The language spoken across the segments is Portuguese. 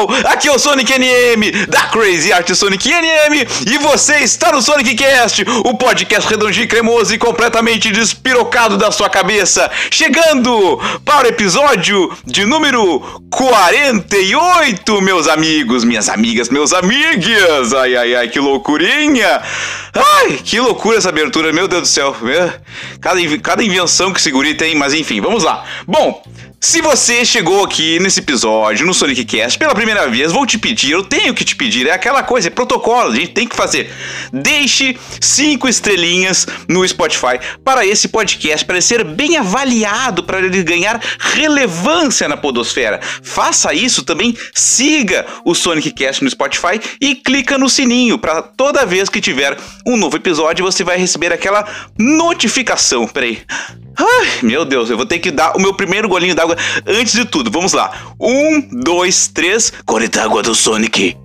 pessoal, aqui é o Sonic NM da Crazy Art Sonic NM e você está no Sonic Cast, o podcast redondinho, cremoso e completamente despirocado da sua cabeça, chegando para o episódio de número 48, meus amigos, minhas amigas, meus amigues. Ai ai ai, que loucurinha! Ai, que loucura essa abertura, meu Deus do céu. meu. Cada, cada invenção que esse guri tem, mas enfim, vamos lá. Bom, se você chegou aqui nesse episódio, no Sonic Cast, pela primeira vez, vou te pedir, eu tenho que te pedir, é aquela coisa, é protocolo, a gente tem que fazer. Deixe cinco estrelinhas no Spotify para esse podcast, para ele ser bem avaliado, para ele ganhar relevância na podosfera. Faça isso também, siga o Sonic Cast no Spotify e clica no sininho para toda vez que tiver um novo episódio você vai receber aquela notificação. Peraí. Ai, meu Deus, eu vou ter que dar o meu primeiro golinho d'água antes de tudo. Vamos lá. Um, dois, três. Gole d'água do Sonic.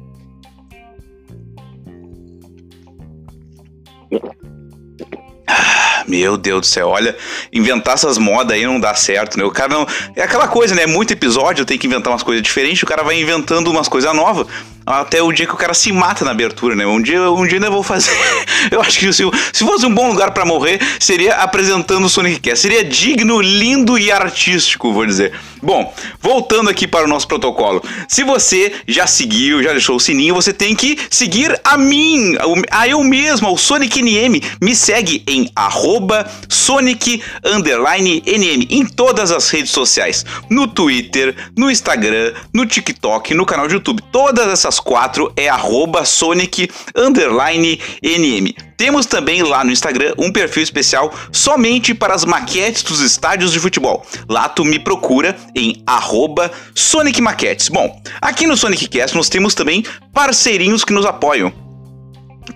Ah, Meu Deus do céu, olha, inventar essas modas aí não dá certo, né? O cara não. É aquela coisa, né? Muito episódio, tem que inventar umas coisas diferentes, o cara vai inventando umas coisas novas. Até o dia que o cara se mata na abertura, né? Um dia, um dia ainda vou fazer. Eu acho que se, se fosse um bom lugar pra morrer, seria apresentando o Sonic Cast. Seria digno, lindo e artístico, vou dizer. Bom, voltando aqui para o nosso protocolo. Se você já seguiu, já deixou o sininho, você tem que seguir a mim, a eu mesmo, ao Sonic NM. Me segue em arroba Sonic NM em todas as redes sociais. No Twitter, no Instagram, no TikTok, no canal de YouTube. Todas essas quatro é arroba Sonic NM. Temos também lá no Instagram um perfil especial somente para as maquetes dos estádios de futebol. Lá tu me procura em arroba Sonic Maquetes. Bom, aqui no Sonic Cast nós temos também parceirinhos que nos apoiam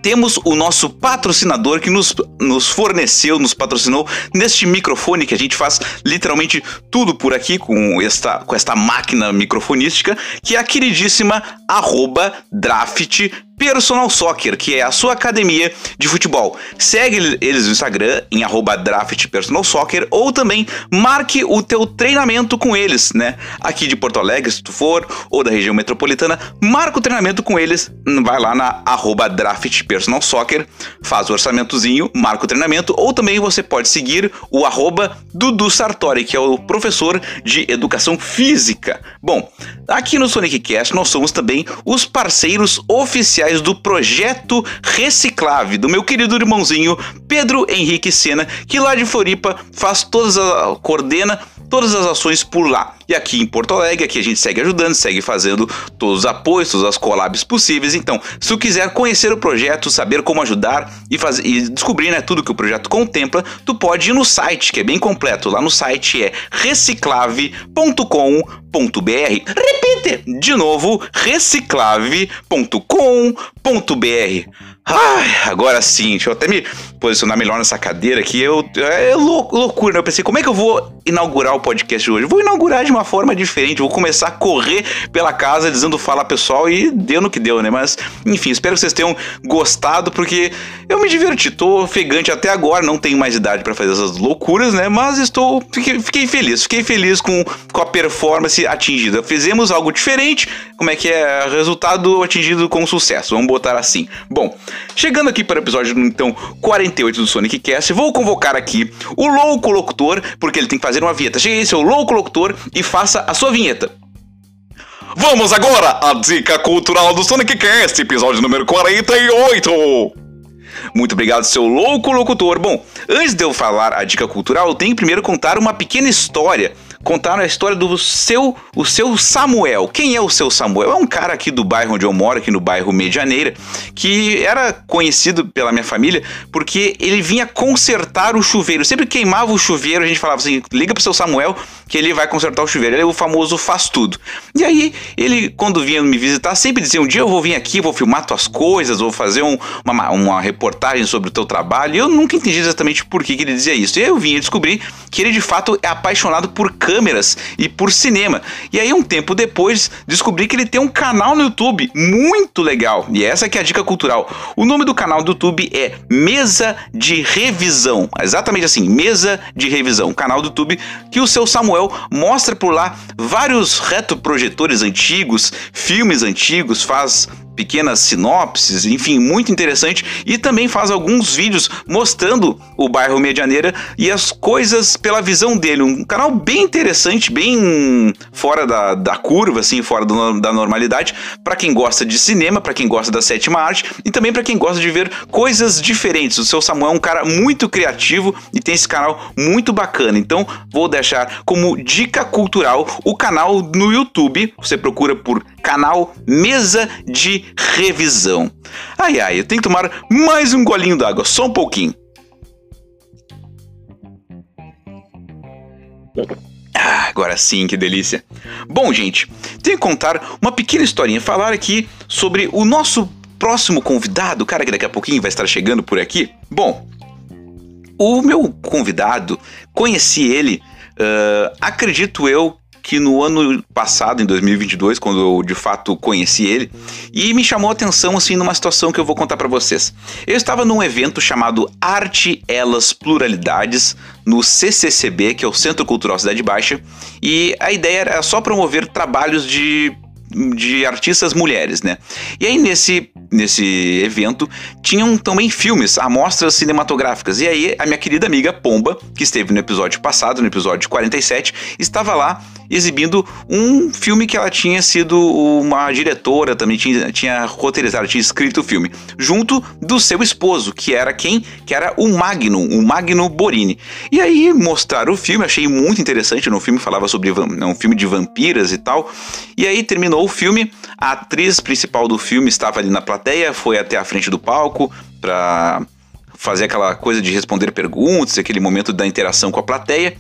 temos o nosso patrocinador que nos, nos forneceu, nos patrocinou neste microfone que a gente faz literalmente tudo por aqui com esta, com esta máquina microfonística, que é a queridíssima arroba draft Personal Soccer, que é a sua academia de futebol. Segue eles no Instagram em arroba draft Personal Soccer ou também marque o teu treinamento com eles, né? Aqui de Porto Alegre, se tu for, ou da região metropolitana, marca o treinamento com eles, vai lá na arroba draft Personal Soccer, faz o orçamentozinho, marca o treinamento, ou também você pode seguir o arroba Dudu Sartori, que é o professor de educação física. Bom, aqui no Sonic Cast nós somos também os parceiros oficiais do projeto Reciclave, do meu querido irmãozinho Pedro Henrique Sena, que lá de Floripa faz todas as. coordena todas as ações por lá. E aqui em Porto Alegre, aqui a gente segue ajudando, segue fazendo todos os apoios, todas as collabs possíveis. Então, se tu quiser conhecer o projeto, saber como ajudar e, e descobrir né, tudo que o projeto contempla, tu pode ir no site, que é bem completo. Lá no site é reciclave.com.br. Repite de novo, reciclave.com.br. Ai, agora sim, deixa eu até me posicionar melhor nessa cadeira aqui. Eu, é lou- loucura, né? Eu pensei, como é que eu vou inaugurar o podcast hoje? Vou inaugurar de uma forma diferente, vou começar a correr pela casa dizendo fala pessoal e deu no que deu, né? Mas, enfim, espero que vocês tenham gostado, porque eu me diverti, tô ofegante até agora, não tenho mais idade pra fazer essas loucuras, né? Mas estou, fiquei, fiquei feliz, fiquei feliz com, com a performance atingida. Fizemos algo diferente, como é que é? Resultado atingido com sucesso, vamos botar assim. Bom, chegando aqui para o episódio, então, 48 do Sonic Cast, vou convocar aqui o louco locutor, porque ele tem que fazer uma vinheta. Chegue aí, seu louco locutor, e faça a sua vinheta. Vamos agora à dica cultural do Sonic Cast, episódio número 48. Muito obrigado, seu louco locutor. Bom, antes de eu falar a dica cultural, eu tenho que primeiro contar uma pequena história. Contar a história do seu, o seu Samuel. Quem é o seu Samuel? É um cara aqui do bairro onde eu moro, aqui no bairro Medianeira, que era conhecido pela minha família porque ele vinha consertar o chuveiro. Sempre que queimava o chuveiro, a gente falava assim: liga pro seu Samuel que ele vai consertar o chuveiro. Ele é o famoso faz tudo. E aí, ele, quando vinha me visitar, sempre dizia: um dia eu vou vir aqui, vou filmar tuas coisas, vou fazer um- uma, uma reportagem sobre o teu trabalho. E eu nunca entendi exatamente por que, que ele dizia isso. E aí eu vim descobrir que ele de fato é apaixonado por câmeras e por cinema. E aí, um tempo depois, descobri que ele tem um canal no YouTube muito legal. E essa que é a dica cultural. O nome do canal do YouTube é Mesa de Revisão. Exatamente assim, Mesa de Revisão. Canal do YouTube que o seu Samuel mostra por lá vários retroprojetores antigos, filmes antigos, faz pequenas sinopses, enfim, muito interessante. E também faz alguns vídeos mostrando o bairro Medianeira e as coisas pela visão dele. Um canal bem interessante, bem fora da, da curva, assim, fora do- da normalidade, para quem gosta de cinema, para quem gosta da sétima arte e também para quem gosta de ver coisas diferentes. O seu Samuel é um cara muito criativo e tem esse canal muito bacana. Então, vou deixar como dica cultural o canal no YouTube. Você procura por canal Mesa de Revisão. Ai ai, eu tenho que tomar mais um golinho d'água, só um pouquinho. Ah, agora sim, que delícia. Bom, gente, tenho que contar uma pequena historinha, falar aqui sobre o nosso próximo convidado, o cara que daqui a pouquinho vai estar chegando por aqui. Bom, o meu convidado, conheci ele, ah, acredito eu, que no ano passado, em 2022, quando eu de fato conheci ele, e me chamou a atenção assim numa situação que eu vou contar pra vocês. Eu estava num evento chamado Arte Elas Pluralidades no CCCB, que é o Centro Cultural Cidade Baixa, e a ideia era só promover trabalhos de de artistas mulheres, né? E aí nesse nesse evento tinham também filmes, amostras cinematográficas. E aí a minha querida amiga Pomba, que esteve no episódio passado, no episódio 47, estava lá exibindo um filme que ela tinha sido uma diretora, também tinha, tinha roteirizado, tinha escrito o filme, junto do seu esposo, que era quem? Que era o Magnum, o Magno Borini. E aí mostraram o filme, achei muito interessante, no filme falava sobre um filme de vampiras e tal. E aí terminou o filme, a atriz principal do filme estava ali na plateia, foi até a frente do palco para fazer aquela coisa de responder perguntas, aquele momento da interação com a plateia.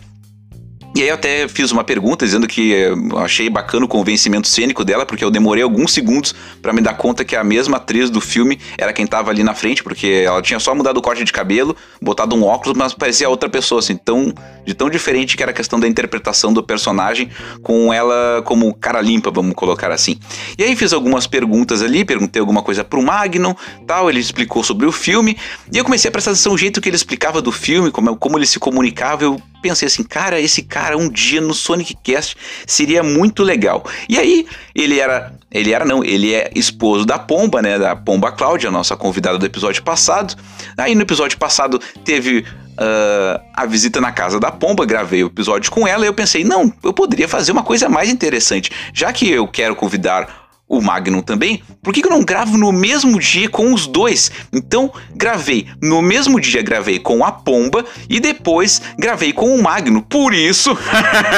E aí eu até fiz uma pergunta dizendo que achei bacana o convencimento cênico dela, porque eu demorei alguns segundos para me dar conta que a mesma atriz do filme era quem tava ali na frente, porque ela tinha só mudado o corte de cabelo, botado um óculos, mas parecia outra pessoa, assim, tão, de tão diferente que era a questão da interpretação do personagem com ela como cara limpa, vamos colocar assim. E aí fiz algumas perguntas ali, perguntei alguma coisa pro Magnum, tal, ele explicou sobre o filme, e eu comecei a prestar atenção no jeito que ele explicava do filme, como, como ele se comunicava, eu pensei assim, cara, esse cara um dia no Sonic Cast seria muito legal. E aí, ele era, ele era não, ele é esposo da Pomba, né, da Pomba Cláudia, nossa convidada do episódio passado. Aí no episódio passado teve ah, a visita na casa da Pomba, gravei o episódio com ela e eu pensei, não, eu poderia fazer uma coisa mais interessante. Já que eu quero convidar o Magnum também, por que, que eu não gravo no mesmo dia com os dois? Então, gravei no mesmo dia, gravei com a Pomba e depois gravei com o Magnum. Por isso,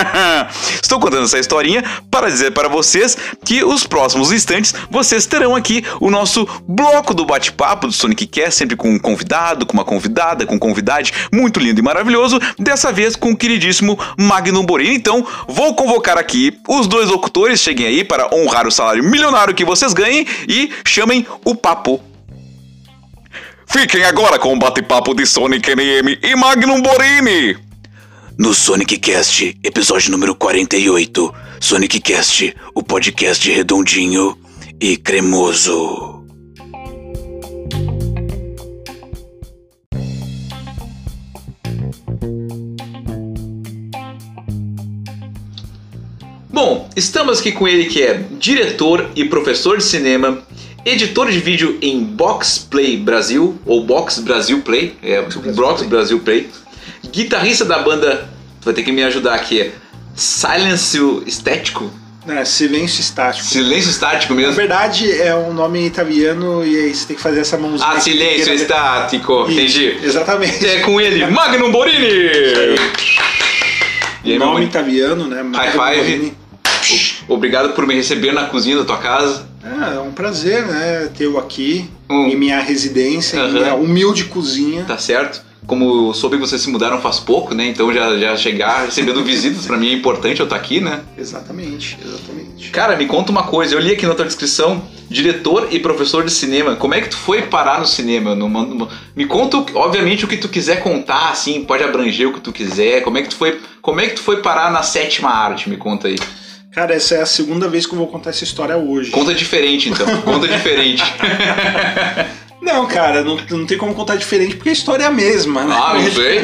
estou contando essa historinha para dizer para vocês que os próximos instantes vocês terão aqui o nosso bloco do bate-papo do Sonic Cast, sempre com um convidado, com uma convidada, com um convidade muito lindo e maravilhoso, dessa vez com o queridíssimo Magnum Borini. Então, vou convocar aqui os dois locutores, cheguem aí para honrar o salário milionário que vocês ganhem e chamem o papo. Fiquem agora com o bate-papo de Sonic NM e Magnum Borini. No Sonic Cast, episódio número 48. Sonic Cast, o podcast redondinho e cremoso. Bom, estamos aqui com ele que é diretor e professor de cinema, editor de vídeo em Box Play Brasil, ou Box Brasil Play, é, Box Brasil Play, guitarrista da banda, vai ter que me ajudar aqui, é Silêncio Estético, É, silêncio estático. Silêncio Estático Na mesmo. verdade, é um nome italiano e aí você tem que fazer essa mãozinha. Ah, Silêncio. Estático, Isso, entendi. Exatamente. É com ele, Magnum Borini! E aí, nome mano? italiano, né? High five. Obrigado por me receber na cozinha da tua casa. É, é um prazer, né? Tê-lo aqui Hum. em minha residência, em Aham. minha humilde cozinha. Tá certo? Como eu soube que vocês se mudaram faz pouco, né? Então já, já chegar recebendo visitas pra mim é importante eu estar aqui, né? Exatamente, exatamente. Cara, me conta uma coisa. Eu li aqui na tua descrição, diretor e professor de cinema. Como é que tu foi parar no cinema? Numa- numa- Me conta, obviamente, o que tu quiser contar, assim, pode abranger o que tu quiser. Como é que tu foi, como é que tu foi parar na sétima arte? Me conta aí. Cara, essa é a segunda vez que eu vou contar essa história hoje. Conta diferente, então. Conta diferente. Não, cara, não, não tem como contar diferente porque a história é a mesma, né? Ah, não sei.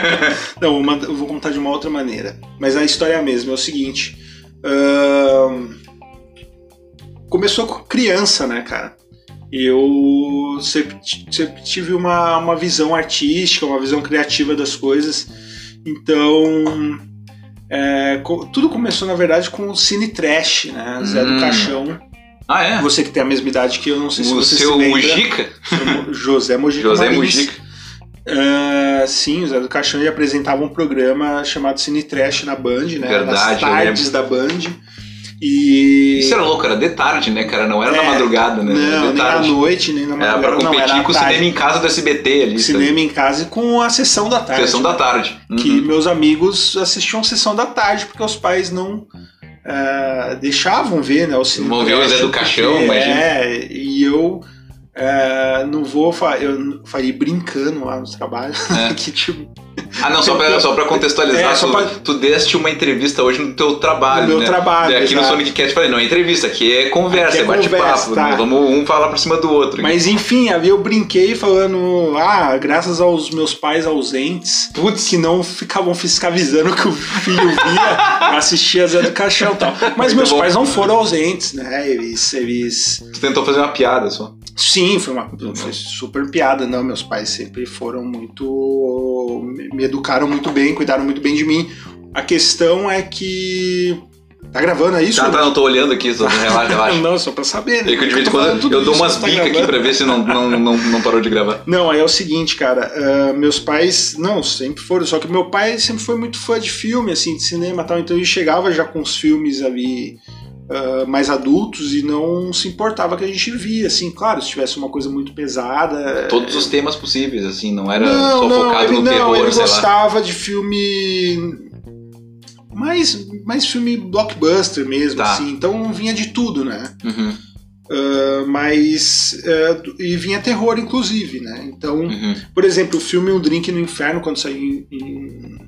Não, uma- eu vou contar de uma outra maneira. Mas a história é a mesma, é o seguinte. ahn, Começou com criança, né, cara? Eu sempre, sempre tive uma, uma visão artística, uma visão criativa das coisas. Então. É, tudo começou, na verdade, com o Cine Trash, né? Zé Hum. do Caixão. Ah, é? Você que tem a mesma idade que eu, não sei se O você seu se lembra. Mujica? José Mojica José Marins. Mujica. Ah, sim, o Zé do Caixão ele apresentava um programa chamado Cine Trash na Band, né? Verdade, Nas tardes da Band. E. Isso era louco, era de tarde, né, cara? Não era na É, madrugada, né? Não, era nem à noite, nem na Era pra madrugada. não, competir era à com o cinema em casa do SBT ali. Cinema em casa e com a sessão da tarde. Sessão da tarde. Que Uhum. meus amigos assistiam sessão da tarde porque os pais não ah, deixavam ver, né? O Cine Vão ver o Zé do Caixão, porque- imagina. É, e eu. Ah, não vou eu falei brincando lá no trabalho É. que tipo Ah, não, só pra, só pra contextualizar, É, só tu, pra- tu deste uma entrevista hoje no teu trabalho, No meu né? trabalho, E aqui no exato. Sonic Cast eu falei, não é entrevista, aqui é conversa, Aqui é é bate-papo. tá. né? Vamos um falar por cima do outro. Mas enfim, ali eu brinquei falando, ah, graças aos meus pais ausentes, Putz, que não ficavam fiscalizando que o filho via, assistia Zé do Caixão e tal. Mas Muito meus bom. pais não foram ausentes, né? Eles, eles. tu tentou fazer uma piada só. Sim, foi uma foi super piada. Não, meus pais sempre foram muito. me- educaram muito bem, cuidaram muito bem de mim. A questão é que. Tá gravando aí isso? Tá, tá, não tô olhando aqui, só relaxa, relaxa. Não, só pra saber, né? É em tô falando quando eu dou umas tá bicas aqui pra ver se não, não, não, não parou de gravar. Não, aí é o seguinte, cara. ah, meus pais, não, sempre foram. Só que meu pai sempre foi muito fã de filme, assim, de cinema e tal. Então ele chegava já com os filmes ali ah, mais adultos e não se importava que a gente via, assim. Claro, se tivesse uma coisa muito pesada. Todos os temas possíveis, assim, não era não, só não, focado ele, no não, terror, ele sei lá. gostava de filme. Mais, mais filme blockbuster mesmo, Tá. assim. Então vinha de tudo, né? Uhum, Ah, mas. ah, e vinha terror, inclusive, né? Então. uhum. Por exemplo, o filme Um Drink no Inferno, quando saiu em, em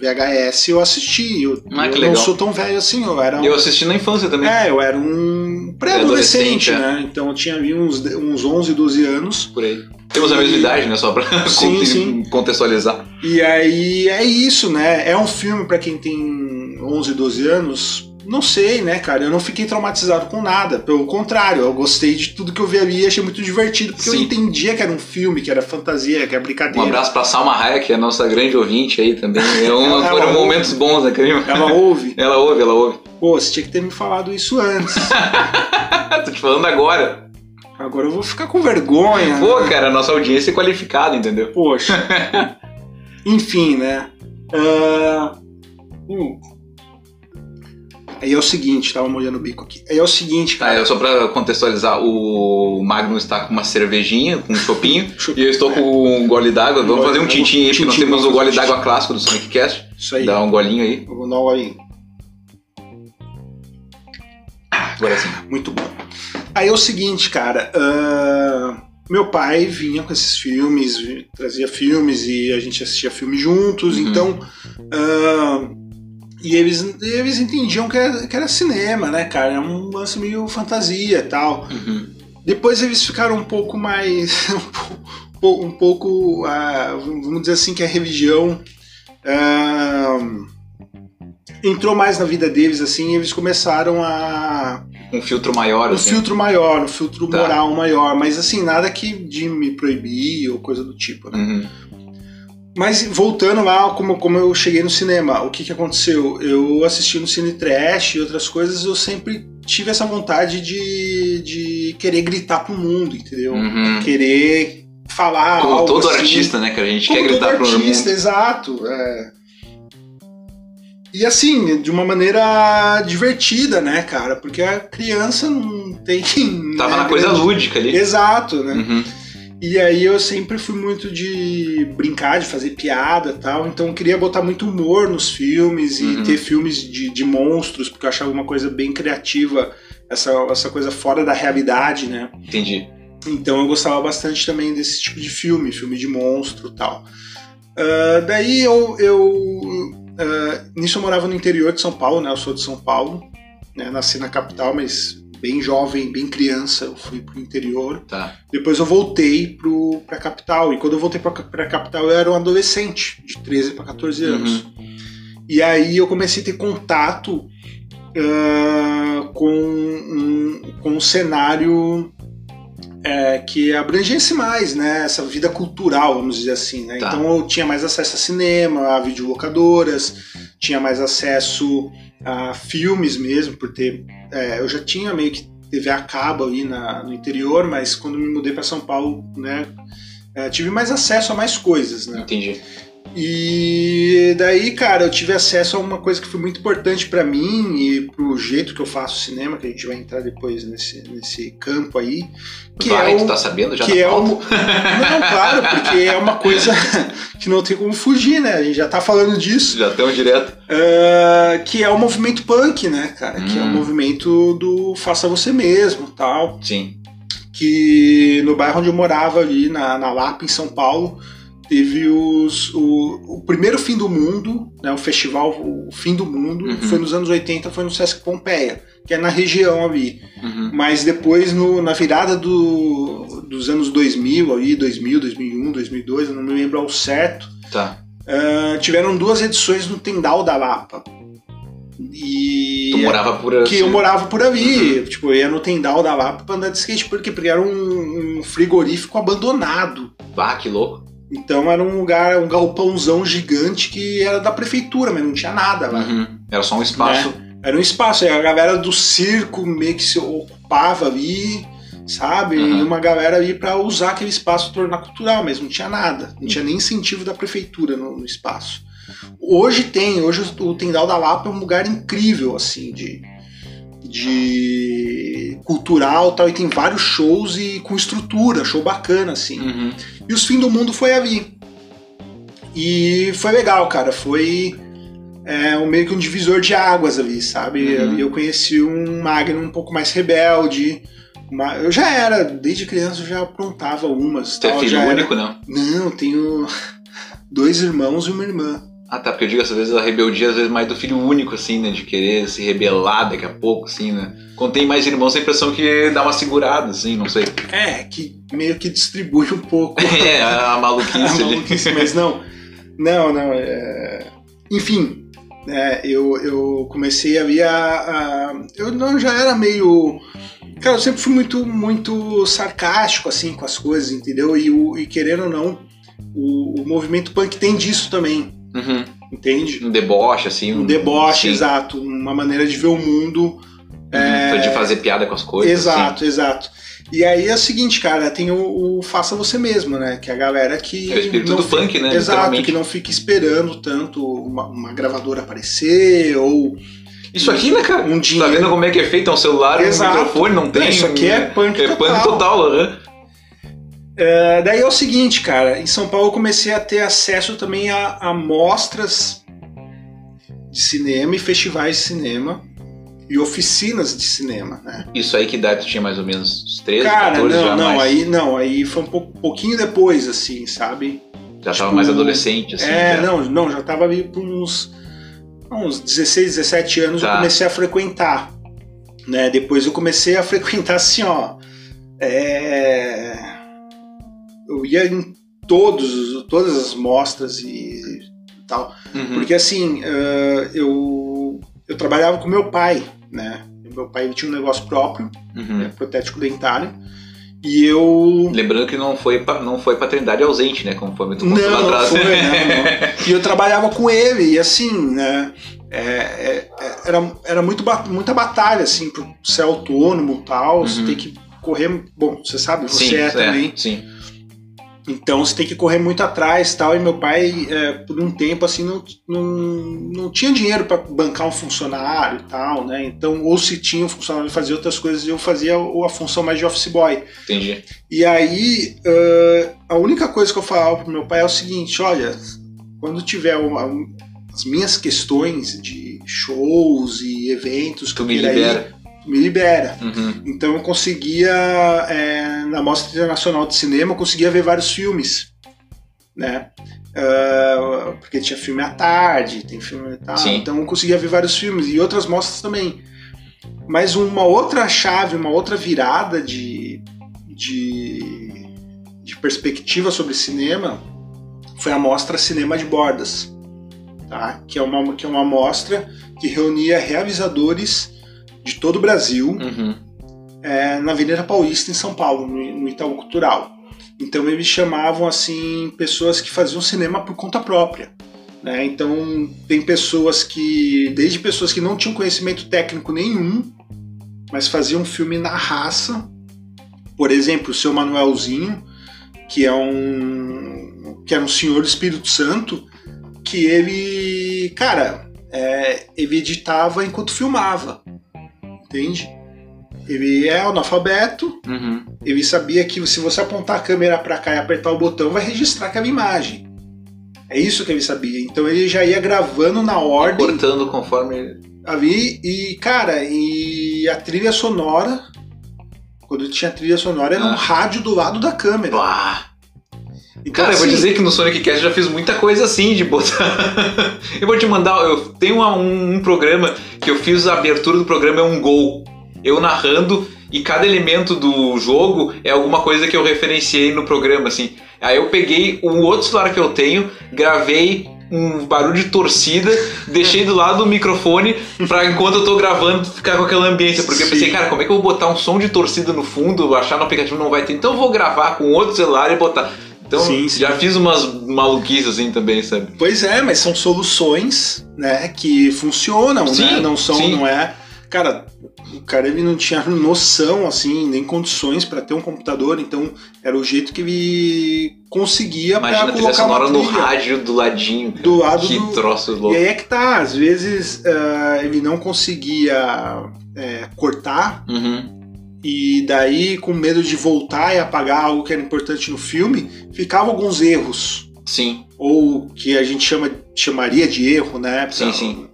VHS, eu assisti. Eu, Ah, eu não sou tão velho assim, eu era um, Eu assisti na infância também. é, eu era um Pré-adolescente, pré-adolescente, é. né? Então eu tinha uns, uns 11, 12 anos. Por aí. Temos a mesma idade, né? Só pra Sim, sim. contextualizar. E aí é isso, né? É um filme pra quem tem 11, 12 anos. Não sei, né, cara? Eu não fiquei traumatizado com nada. Pelo contrário, eu gostei de tudo que eu vi ali e achei muito divertido, porque Sim. eu entendia que era um filme, que era fantasia, que era Um brincadeira. abraço pra Salma Hayek, que é a nossa grande ouvinte aí também. É um, Ela- foram ela momentos bons, né, Karima? Ela ouve. Ela ouve, ela ouve. Pô, você tinha que ter me falado isso antes. Tô te falando agora. Agora eu vou ficar com vergonha. Pô, né? cara, a nossa audiência é qualificada, entendeu? Poxa. Enfim, né? Ah, hum. Aí é o seguinte, tava molhando o bico aqui. Aí é o seguinte, Tá, cara. eu só pra contextualizar, o Magnum está com uma cervejinha, com um chopinho, e eu estou com um gole d'água. Vamos fazer um tintim aí, porque nós temos o gole d'água clássico do Sonic Cast. Isso aí. Dá um golinho aí. Vou dar um aí. Agora sim. Muito bom. Aí é o seguinte, cara. ah, meu pai vinha com esses filmes, trazia filmes e a gente assistia filmes juntos, Uhum. então. ah, e eles, eles entendiam que era, que era cinema, né, cara? Era um lance meio fantasia e tal. Uhum. Depois eles ficaram um pouco mais. um pou- um pouco. ah, vamos dizer assim, que a religião. ah, entrou mais na vida deles, assim, e eles começaram a. Um filtro maior, Um assim. filtro maior, um filtro Tá. moral maior, mas assim, nada que de me proibir ou coisa do tipo, né? Uhum. Mas voltando lá, como, como eu cheguei no cinema, o que, que aconteceu? Eu assisti no Cine Trash e outras coisas, eu sempre tive essa vontade de, de querer gritar pro mundo, entendeu? Uhum. Querer falar Como algo todo assim. artista, né, que a gente Como quer gritar pro artista, mundo. exato. é. E assim, de uma maneira divertida, né, cara? Porque a criança não tem. Tava né, na coisa grande- lúdica ali. Exato, né? Uhum. E aí eu sempre fui muito de brincar, de fazer piada e tal. Então eu queria botar muito humor nos filmes e Uhum. ter filmes de, de monstros, porque eu achava uma coisa bem criativa, essa, essa coisa fora da realidade, né? Entendi. Então eu gostava bastante também desse tipo de filme, filme de monstro e tal. Ah, daí eu. eu ah, nisso eu morava no interior de São Paulo, né? Eu sou de São Paulo, né? Nasci na capital, mas bem jovem, bem criança, eu fui pro interior. Tá. Depois eu voltei pro, pra capital. E quando eu voltei pra, pra capital, eu era um adolescente, de 13 para 14 anos. E aí eu comecei a ter contato ah, com, um, com um cenário é, que abrangesse mais, né? Essa vida cultural, vamos dizer assim, né? Tá. Então eu tinha mais acesso a cinema, a videolocadoras, tinha mais acesso a filmes mesmo, por ter. É, eu já tinha meio que TV a cabo ali na, no interior, mas quando me mudei para São Paulo, né? é, tive mais acesso a mais coisas, né? Entendi. E daí, cara, eu tive acesso a uma coisa que foi muito importante pra mim e pro jeito que eu faço cinema, que a gente vai entrar depois nesse, nesse campo aí. Que Vai, é tu o, tá sabendo já que é o? Não, claro, porque é uma coisa que não tem como fugir, né? A gente já tá falando disso. Já estamos direto. Ah, que é o movimento punk, né, cara? Que é o Hum. movimento do faça você mesmo tal Sim. que no bairro onde eu morava ali, na, na Lapa, em São Paulo, teve os, o, o primeiro fim do mundo, né, o festival O Fim do Mundo, Uhum. foi nos anos 80, foi no Sesc Pompeia, que é na região ali. Uhum. Mas depois, no- na virada do, dos anos 2000, ali, 2000, 2001, 2002, eu não me lembro ao certo, Tá. ah, tiveram duas edições no Tendal da Lapa. E Tu morava por que eu morava por ali. Tipo, eu ia no Tendal da Lapa pra andar de skate. Por quê? Porque era um, um frigorífico abandonado. Ah, que louco. Então era um lugar, um galpãozão gigante que era da prefeitura, mas não tinha nada lá. Uhum. Era só um espaço. Era um espaço, a galera do circo meio que se ocupava ali, sabe? Uhum. E uma galera ali pra usar aquele espaço tornar cultural, mas não tinha nada. Não tinha nem incentivo da prefeitura no, no espaço. Hoje tem, hoje o Tendal da Lapa é um lugar incrível, assim, de, de cultural e tal, e tem vários shows e com estrutura, show bacana, assim. Uhum. E os Fim do Mundo foi ali. E foi legal, cara. Foi é, um, meio que um divisor de águas ali, sabe? Uhum. Eu conheci um Magno um pouco mais rebelde. uma- eu já era, desde criança eu já aprontava umas. Tu é filho já era- único, não? Não, eu tenho dois irmãos e uma irmã. Ah, tá, porque eu digo, às vezes a rebeldia, às vezes mais do filho único, assim, né? De querer se rebelar daqui a pouco, assim, né? Quando tem mais irmãos, tem a impressão que dá uma segurada, assim, não sei. É, que meio que distribui um pouco É, a a maluquice ali. maluquice, mas não. Não, não. é, Enfim, né, eu, eu comecei a, a- Eu não já era meio. Cara, eu sempre fui muito, muito sarcástico, assim, com as coisas, entendeu? E, o, e querendo ou não, o, o movimento punk tem disso também, Uhum. entende? Um deboche, assim. Um deboche, sim. exato. Uma maneira de ver o mundo. Uhum. De fazer piada com as coisas. assim. exato, exato. E aí é o seguinte, cara, tem o, o faça você mesmo, né? Que é a galera que. É o espírito do fica- funk, né? Exato, que não fica esperando tanto uma, uma gravadora aparecer ou. Isso aqui, né, cara? Um Tá dinheiro. vendo como é que é feito? É um celular, Exato. um microfone, não tem. Isso aqui é punk É total. punk total, né? É, daí é o seguinte, cara, em São Paulo eu comecei a ter acesso também a, a mostras de cinema e festivais de cinema. e oficinas de cinema, né? Isso aí que idade tu tinha mais ou menos? Uns 13, Cara, 14 não, não, mais? aí não, aí foi um pouco- pouquinho depois, assim, sabe? Já tava tipo, mais adolescente, assim. é, já. não, não, já tava ali por uns, uns 16, 17 anos eu Tá. comecei a frequentar, né? Depois eu comecei a frequentar assim, ó, é, eu ia em todos, todas as mostras e tal, Uhum. porque assim, eh, eu, eu trabalhava com meu pai, né? Meu pai tinha um negócio próprio, Uhum. né, protético dentário, e eu Lembrando que não foi, não foi paternidade ausente, né? Conforme tu Não, contou lá não atrás. foi, não, não. E eu trabalhava com ele, e assim, né? é, é, é, era, era muito, muita batalha, assim, pra ser autônomo e tal. Você Uhum. tem que correr. Bom, você sabe, você sim, é, também. Sim. Então você tem que correr muito atrás tal. E meu pai, é, por um tempo, assim, não, não, não tinha dinheiro para bancar um funcionário e tal, né? Então, ou se tinha um funcionário, fazia outras coisas e eu fazia o- a função mais de office boy. Entendi. E aí, ãh, a única coisa que eu falava pro meu pai é o seguinte: olha, quando tiver uma- as minhas questões de shows e eventos que Tu eu me libera. tu me libera. Uhum. Então eu conseguia, é, na Mostra Internacional de Cinema, eu conseguia ver vários filmes, né? Ah, porque tinha filme à tarde, tem filme e tal, Sim. então eu conseguia ver vários filmes e outras mostras também. Mas uma outra chave, uma outra virada de, de, de perspectiva sobre cinema foi a mostra Cinema de Bordas, tá? que, é uma, que é uma mostra que reunia realizadores de todo o Brasil Uhum. É, na Avenida Paulista, em São Paulo, no, no Itaú Cultural. Então eles chamavam assim pessoas que faziam cinema por conta própria. Né? Então tem pessoas que, desde pessoas que não tinham conhecimento técnico nenhum, mas faziam filme na raça. Por exemplo, o seu Manuelzinho, que é um que era um senhor do Espírito Santo, que ele, cara, é, ele editava enquanto filmava, entende? Ele é analfabeto, Uhum. ele sabia que se você apontar a câmera para cá e apertar o botão, vai registrar aquela imagem. É isso que ele sabia. Então ele já ia gravando na ordem Cortando conforme. ali e, cara, e a trilha sonora, quando tinha trilha sonora, era um Ah. rádio do lado da câmera. Bah. Então, Cara, eu vou assim, dizer que no Sonic Cast eu já fiz muita coisa assim de botar. eu vou te mandar. Eu tenho um, um programa que eu fiz a abertura do programa é um gol. Eu narrando e cada elemento do jogo é alguma coisa que eu referenciei no programa, assim. Aí eu peguei um outro celular que eu tenho, gravei um barulho de torcida, deixei do lado do microfone pra enquanto eu tô gravando ficar com aquela ambiência. Porque eu pensei, Sim. cara, como é que eu vou botar um som de torcida no fundo, achar no aplicativo não vai ter, então eu vou gravar com outro celular e botar. Então Sim, sim. já fiz umas maluquices assim também, sabe? Pois é, mas são soluções, né, que funcionam, Sim, né? Não são, sim. não é. Cara, o cara ele não tinha noção assim, nem condições para ter um computador, então era o jeito que ele conseguia para colocar uma sonora no rádio do ladinho. Do lado que do- troço E louco. aí é que tá, às vezes ah, ele não conseguia é, cortar Uhum. e daí com medo de voltar e apagar algo que era importante no filme, ficavam alguns erros Sim, ou que a gente chama, chamaria de erro, né? Sim, sim.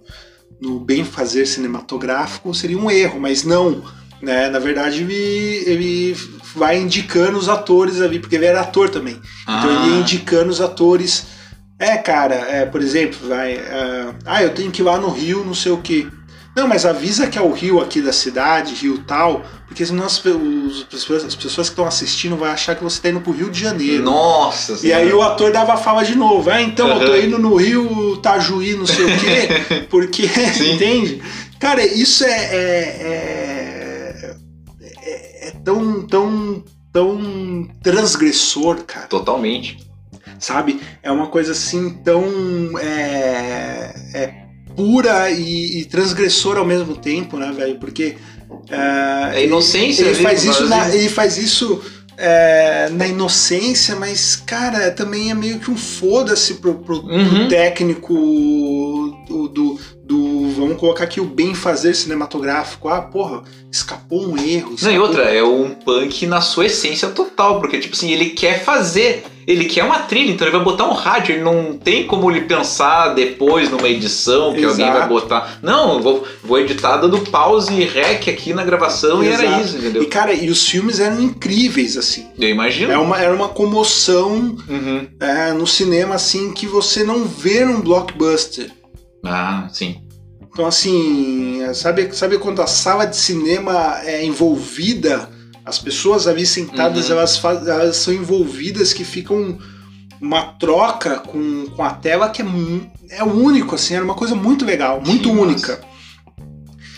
No bem fazer cinematográfico seria um erro, mas não. Né? Na verdade, ele, ele vai indicando os atores ali, porque ele era ator também. Então Ah. ele ia indicando os atores. É, cara, é, por exemplo, vai. é, ah, eu tenho que ir lá no Rio, não sei o quê. Não, mas avisa que é o Rio aqui da cidade, Rio tal, porque senão as, os- as pessoas, as pessoas que estão assistindo vão achar que você está indo pro Rio de Janeiro. Nossa E aí o ator dava a fala de novo. Ah, então eu tô indo no Rio Tajuí, não sei o quê, porque. Entende? Cara, isso é. é, é, é- é tão, tão, tão transgressor, cara. Totalmente. Sabe? É uma coisa assim tão. É, é pura e, e transgressora ao mesmo tempo, né, velho? Porque. É, É inocência, Ele, viu? faz isso, na, ele faz isso é, na inocência, mas, cara, também é meio que um foda-se pro, pro- pro Uhum. técnico do, do, do, vamos colocar aqui o bem fazer cinematográfico. Ah, porra, escapou um erro. Não, escapou- e outra, é um punk na sua essência total, porque, tipo assim, ele quer fazer, ele quer uma trilha, então ele vai botar um rádio, ele não tem como ele pensar depois numa edição que alguém vai Exato. botar. Não, vou, vou editar dando pause e rec aqui na gravação e era Exato. isso, entendeu? E cara, e os filmes eram incríveis, assim. Eu imagino. É uma, era uma comoção Uhum. é, no cinema, assim, que você não vê num blockbuster. Ah, sim. Então, assim, sabe, sabe quando a sala de cinema é envolvida, as pessoas ali sentadas, Uhum. elas, elas são envolvidas que ficam uma troca com, com a tela que é, é único, assim, era uma coisa muito legal, muito Sim, única.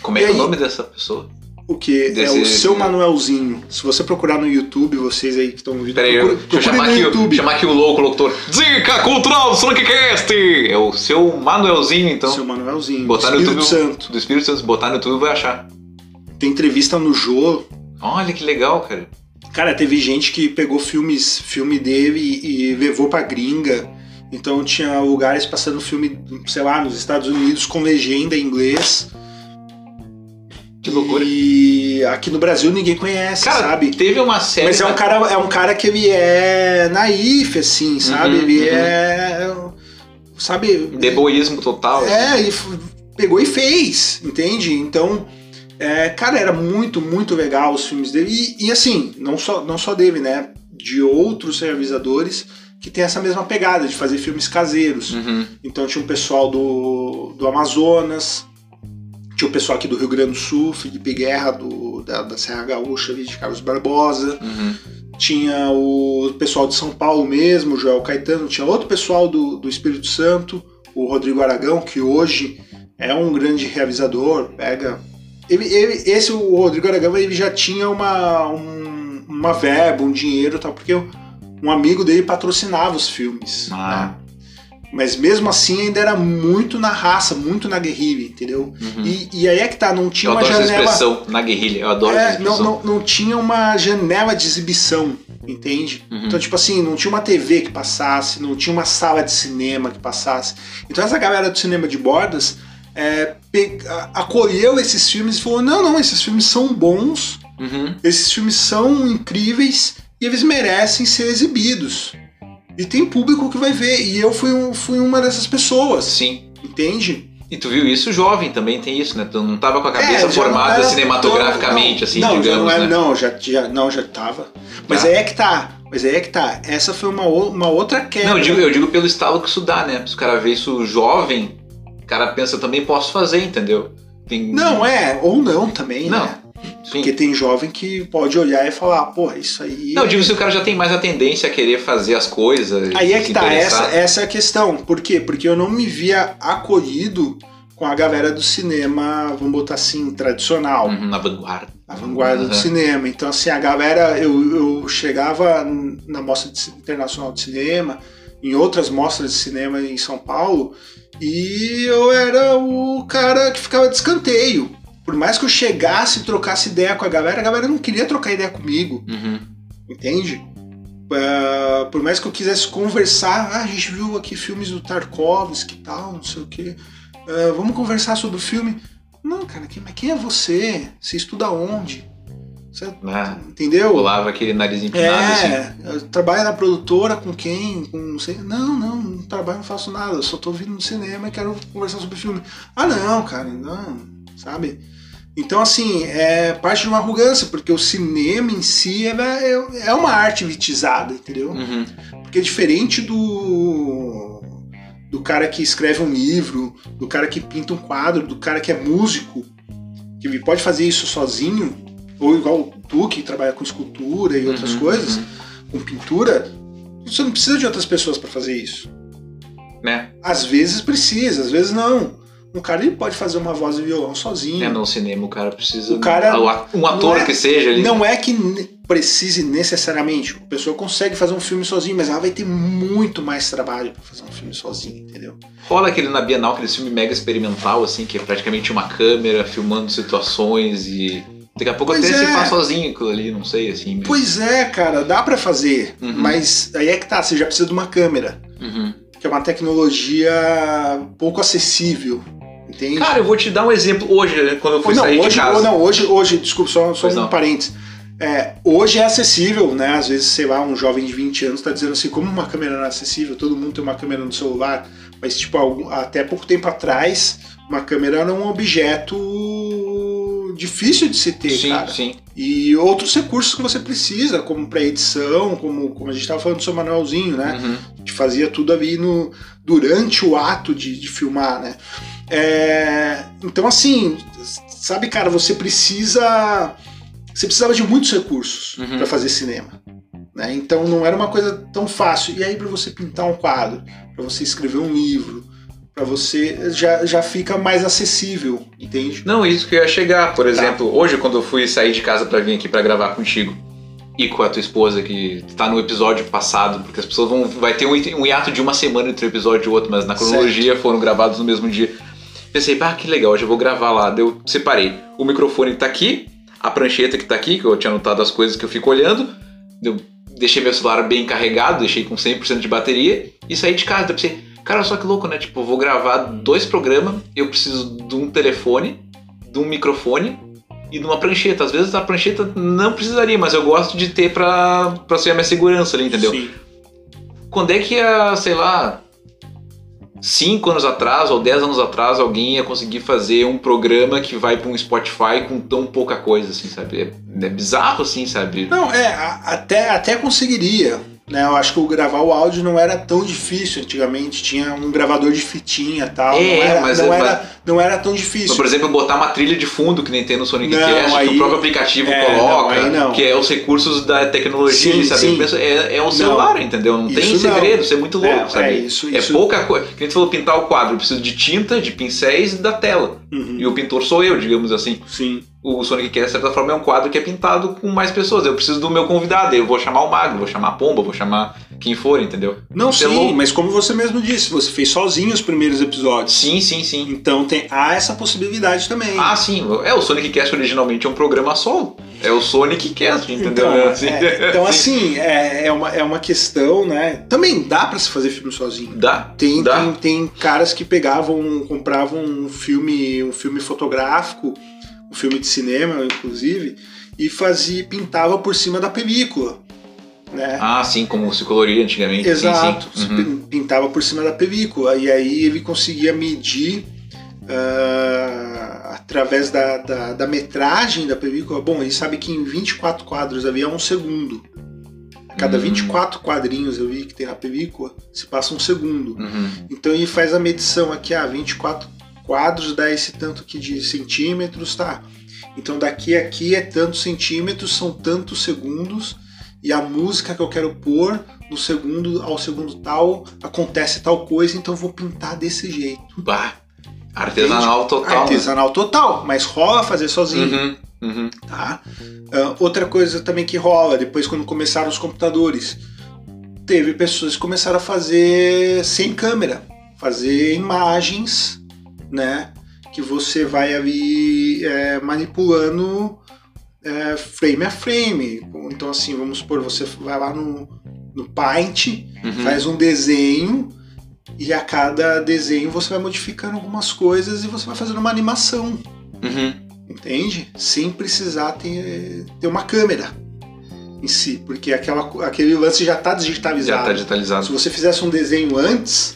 Como é é o aí- nome dessa pessoa? O que é o seu Manuelzinho. Se você procurar no YouTube, vocês aí que estão ouvindo, Peraí, eu, deixa eu chamar no aqui, YouTube. o- chamar aqui o louco locutor. Dica Cultural do Soniccast! É o seu Manuelzinho, então. Seu Manuelzinho, Botar no Espírito YouTube Santo. do Espírito Santo, botar no YouTube vai achar. Tem entrevista no Jô. Olha que legal, cara. Cara, teve gente que pegou filmes, filme dele e, e levou pra gringa. Então tinha lugares passando filme, sei lá, nos Estados Unidos com legenda em inglês. Que loucura. E aqui no Brasil ninguém conhece, Cara, sabe? teve uma série. Mas é um cara, é um cara que ele é naif, assim, sabe? Uhum, ele uhum. é. Sabe? Deboísmo total. É, e pegou e fez, entende? Então, é, cara, era muito, muito legal os filmes dele. E, e, assim, não só, não só dele, né? De outros realizadores que tem essa mesma pegada de fazer filmes caseiros. Uhum. Então tinha um pessoal do, do Amazonas, tinha o pessoal aqui do Rio Grande do Sul, Felipe Guerra, do, da, da Serra Gaúcha, de Carlos Barbosa. Uhum. Tinha o pessoal de São Paulo mesmo, Joel Caetano, tinha outro pessoal do, do Espírito Santo, o Rodrigo Aragão, que hoje é um grande realizador, pega. Ele, ele- esse, o Rodrigo Aragão, ele já tinha uma, um- uma verba, um dinheiro e tal, porque um amigo dele patrocinava os filmes. Ah. né? Mas mesmo assim ainda era muito na raça, muito na guerrilha, entendeu? Uhum. E, e aí é que tá, não tinha Eu uma adoro essa janela. expressão na guerrilha. Eu adoro essa É, não, não, não tinha uma janela de exibição, entende? Uhum. Então, tipo assim, não tinha uma TV que passasse, não tinha uma sala de cinema que passasse. Então, essa galera do cinema de bordas é, acolheu esses filmes e falou: não, não, esses filmes são bons, Uhum. esses filmes são incríveis e eles merecem ser exibidos. E tem público que vai ver. E eu fui, um- fui uma dessas pessoas, Sim. entende? E tu viu isso jovem também, tem isso, né? Tu não tava com a cabeça É, não formada era cinematograficamente, tão- assim, não, digamos, não, é, né? não, já, já, não, já tava. Mas Tá. aí é que tá. Mas aí é que tá. Essa foi uma, uma outra queda. Não, eu digo, eu digo pelo estalo que isso dá, né? Se o cara vê isso jovem, o cara pensa, também posso fazer, entendeu? Tem... Não, é, ou não também, Não, né? Sim. Porque tem jovem que pode olhar e falar, porra, isso aí. Não, eu digo se o cara já tem mais a tendência a querer fazer as coisas. Aí é que tá, essa, essa é a questão. Por quê? Porque eu não me via acolhido com a galera do cinema, vamos botar assim, tradicional. Uhum, na vanguarda. a vanguarda Uhum. do cinema. Então, assim, a galera, eu, eu chegava na Mostra Internacional de Cinema, em outras mostras de cinema em São Paulo, e eu era o cara que ficava de escanteio. Por mais que eu chegasse e trocasse ideia com a galera, a galera não queria trocar ideia comigo, Uhum. entende? Ah, por mais que eu quisesse conversar, ah, a gente viu aqui filmes do Tarkovsky e tal, não sei o quê. Ah, vamos conversar sobre o filme. Não, cara, quem, mas quem é você? Você estuda onde? Você, Ah, entendeu? Pulava aquele nariz empinado, assim. É, eu trabalho na produtora com quem? Com não sei. Não, não, não trabalho, não faço nada. Eu só tô vindo no cinema e quero conversar sobre filme. Ah, não, cara, não, sabe? Então, assim, é parte de uma arrogância, porque o cinema em si ela é, é uma arte elitizada, entendeu? Uhum. Porque é diferente do do cara que escreve um livro, do cara que pinta um quadro, do cara que é músico, que pode fazer isso sozinho, ou igual tu que trabalha com escultura e outras Uhum, coisas, uhum. com pintura, você não precisa de outras pessoas para fazer isso. Né? Às vezes precisa, às vezes não. Um cara ele pode fazer uma voz de violão sozinho. É, no cinema o cara precisa. O cara- o Um ator é- que seja ali. Não é que precise necessariamente. A pessoa consegue fazer um filme sozinho, mas ela vai ter muito mais trabalho para fazer um filme sozinho, entendeu? Rola aquele na Bienal, aquele filme mega experimental, assim, que é praticamente uma câmera filmando situações e. Daqui a pouco Pois até se é. faz sozinho aquilo ali, não sei, assim. meio- Pois é, cara, dá pra fazer, Uhum. mas aí é que tá, você já precisa de uma câmera, Uhum. que é uma tecnologia pouco acessível, Entende? Cara, eu vou te dar um exemplo hoje, né, quando eu fui não, sair hoje, de casa. não, hoje, hoje, desculpa, só, só Pois um não. parênteses. É, hoje é acessível, né? Às vezes, sei lá, um jovem de 20 anos tá dizendo assim, como uma câmera não é acessível, todo mundo tem uma câmera no celular, mas tipo, algum- até pouco tempo atrás, uma câmera era um objeto difícil de se ter, sim, cara. sim. E outros recursos que você precisa, como para edição, como, como a gente estava falando do seu manualzinho, né? Uhum. A gente fazia tudo ali no, durante o ato de, de filmar, né? É, então, assim, sabe, cara, você precisa. Você precisava de muitos recursos Uhum. para fazer cinema. Né? Então não era uma coisa tão fácil. E aí, para você pintar um quadro, para você escrever um livro, para você. Já, já fica mais acessível, entende? Não, isso que eu ia chegar. Tá. Por exemplo, hoje quando eu fui sair de casa pra vir aqui pra gravar contigo e com a tua esposa que tá no episódio passado, porque as pessoas vão vai ter um, um hiato de uma semana entre um episódio e outro, mas na cronologia foram gravados no mesmo dia. Pensei, pá, que legal, eu vou gravar lá. Eu separei. O microfone tá aqui, a prancheta que tá aqui, que eu tinha anotado as coisas que eu fico olhando. Eu deixei meu celular bem carregado, deixei com 100% de bateria e saí de casa. Eu pensei, cara, só que louco, né? Tipo, vou gravar dois programas, eu preciso de um telefone, de um microfone e de uma prancheta. Às vezes a prancheta não precisaria, mas eu gosto de ter pra, pra ser a minha segurança ali, entendeu? Sim. Quando é que a, sei lá, cinco anos atrás ou 10 anos atrás alguém ia conseguir fazer um programa que vai pra um Spotify com tão pouca coisa, assim, sabe? É, é bizarro, assim, sabe? Não, é, a- até, até conseguiria. Né? Eu acho que o gravar o áudio não era tão difícil antigamente. Tinha um gravador de fitinha e tal. É, não, era, mas não, é- era, não era tão difícil. Mas, por exemplo, botar uma trilha de fundo que nem tem no Sonic Não, Cast, que aí- o próprio aplicativo é, coloca, não, que é os recursos da tecnologia, Sim, sabe? sim. É, é um celular, entendeu? Não tem Isso segredo, isso é muito louco, É, sabe? é, isso- é isso- pouca coisa. Que nem tu falou, pintar o quadro, eu preciso de tinta, de pincéis e da tela. Uhum, E o pintor sou eu, digamos assim. Sim. O Sonic Cast, de certa forma, é um quadro que é pintado com mais pessoas. Eu preciso do meu convidado, eu vou chamar o Magno, vou chamar a Pomba, vou chamar quem for, entendeu? Não, é sim, mas como você mesmo disse, você fez sozinho os primeiros episódios. Sim, sim, sim. Então tem, há essa possibilidade também. Ah, sim. É, o Sonic Cast originalmente é um programa solo. É o Sonic Cast, entendeu? Então, É, é, assim. então assim, é, é, uma, é uma questão, né? Também dá pra se fazer filme sozinho. Dá. Tem, Dá. tem, tem caras que pegavam, compravam um filme, um filme fotográfico, filme de cinema, inclusive, e fazia, pintava por cima da película. Né? Ah, sim, como se coloria antigamente. Exato, Sim, sim. Uhum. pin- pintava por cima da película. E aí ele conseguia medir ah, através da, da, da metragem da película. Bom, ele sabe que em 24 quadros havia um segundo. A cada Hum. 24 quadrinhos eu vi que tem na película, se passa um segundo. Uhum. Então ele faz a medição aqui, ah, 24 quadros dá esse tanto aqui de centímetros, tá? Então daqui a aqui é tantos centímetros, são tantos segundos, e a música que eu quero pôr no segundo ao segundo tal acontece tal coisa, então eu vou pintar desse jeito. Bah, artesanal total. né? Artesanal total, mas rola fazer sozinho, Uhum, uhum. tá? Ah, outra coisa também que rola, depois quando começaram os computadores, teve pessoas que começaram a fazer sem câmera, fazer imagens, né? Que você vai ali é, manipulando é, frame a frame. Então assim, vamos supor, você vai lá no, no Paint, Uhum. faz um desenho e a cada desenho você vai modificando algumas coisas e você vai fazendo uma animação, Uhum. entende? Sem precisar ter, ter uma câmera em si, porque aquela, aquele lance já está Já digitalizado. tá digitalizado. Se você fizesse um desenho antes,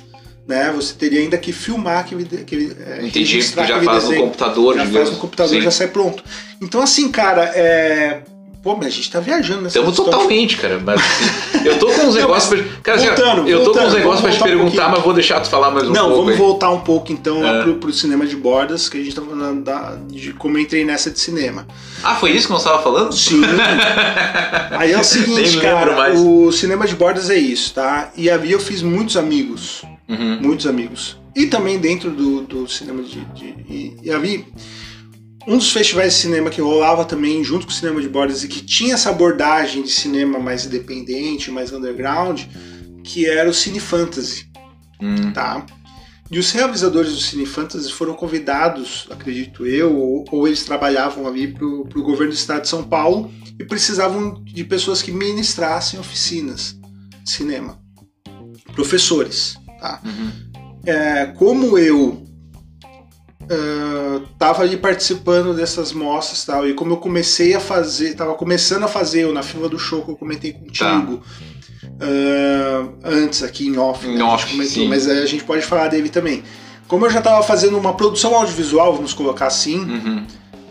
né, você teria ainda que filmar aquele, aquele é, Entendi, já faz no desenho. computador, já digamos. faz no computador Sim. já sai pronto. Então assim, cara, é... Pô, mas a gente tá viajando nessa Estamos totalmente, cara. Mas assim, eu tô com uns negócios pra. Cara, assim, voltando, eu tô com uns voltando, negócios pra te um perguntar, pouquinho. mas vou deixar tu falar mais um Não, pouco. vamos aí. voltar um pouco então É. pro, pro cinema de bordas, que a gente tá falando da- de como eu entrei nessa de cinema. Ah, foi isso que nós tava falando? Sim. Aí é o seguinte, cara, o cinema de bordas é isso, tá? E ali eu fiz muitos amigos, Uhum. muitos amigos. E também dentro do, do cinema de. de e, e ali, um dos festivais de cinema que rolava também junto com o cinema de bordas e que tinha essa abordagem de cinema mais independente, mais underground, que era o Cine Fantasy. Hum. tá? E os realizadores do Cine Fantasy foram convidados, acredito eu, ou, ou eles trabalhavam ali para o governo do estado de São Paulo e precisavam de pessoas que ministrassem oficinas de cinema. Professores, tá? Uhum. É, como eu ah, tava ali participando dessas mostras e tal. E como eu comecei a fazer, tava começando a fazer eu na fila do show que eu comentei contigo. ah, antes aqui em off, né, off, sim. mas a gente pode falar dele também. Como eu já tava fazendo uma produção audiovisual, vamos colocar assim, Uhum.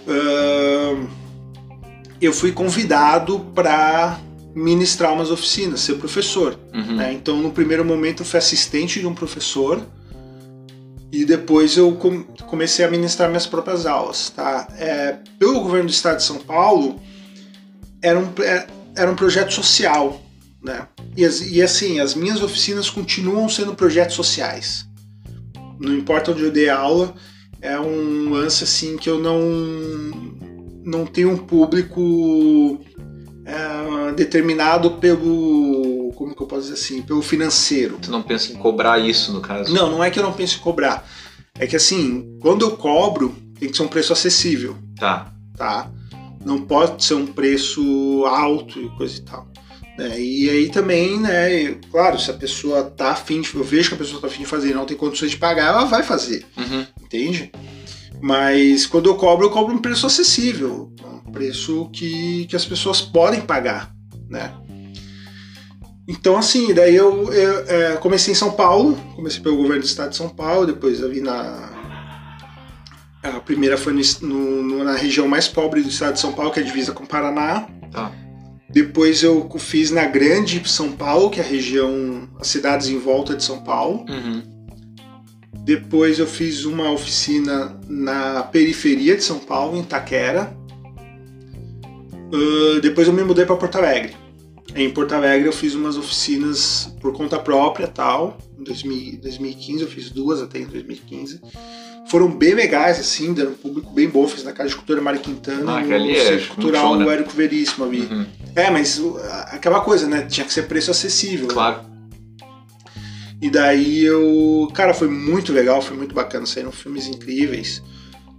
ah, eu fui convidado para ministrar umas oficinas, ser professor. Uhum. né? Então, no primeiro momento, eu fui assistente de um professor e depois eu com- comecei a ministrar minhas próprias aulas. Tá? É, pelo governo do estado de São Paulo, era um, é- era um projeto social. Né? E, e assim, as minhas oficinas continuam sendo projetos sociais. Não importa onde eu dei aula, é um lance assim que eu não, não tenho um público é, determinado pelo. Como que eu posso dizer assim? Pelo financeiro. Tu não pensa em cobrar isso, no caso? Não, não é que eu não penso em cobrar. É que assim, quando eu cobro, tem que ser um preço acessível, Tá. tá? Não pode ser um preço alto e coisa e tal. né? E aí também, né, claro, se a pessoa tá afim de. Eu vejo que a pessoa tá afim de fazer e não tem condições de pagar, ela vai fazer, Uhum. entende? Mas quando eu cobro, eu cobro um preço acessível. Preço que, que as pessoas podem pagar, né? Então, assim, daí eu, eu, é, comecei em São Paulo, comecei pelo governo do estado de São Paulo, depois eu vim na. A primeira foi no, no- no- na região mais pobre do estado de São Paulo, que é a divisa com o Paraná. Tá. Depois eu fiz na Grande São Paulo, que é a região, as cidades em volta de São Paulo. Uhum. Depois eu fiz uma oficina na periferia de São Paulo, em Taquera. Ah, depois eu me mudei para Porto Alegre. Em Porto Alegre eu fiz umas oficinas por conta própria tal. Em 2000 2015 eu fiz duas até em 2015. Foram bem legais, assim, deram um público bem bom. Fiz na Casa de Cultura Mário Quintana, Ah, no que ali é Centro muito Cultural show, né? do Érico Veríssimo ali. Uhum. É, mas uh, aquela coisa, né? Tinha que ser preço acessível. né? Claro. E daí eu. Cara, foi muito legal, foi muito bacana. Saíram filmes incríveis.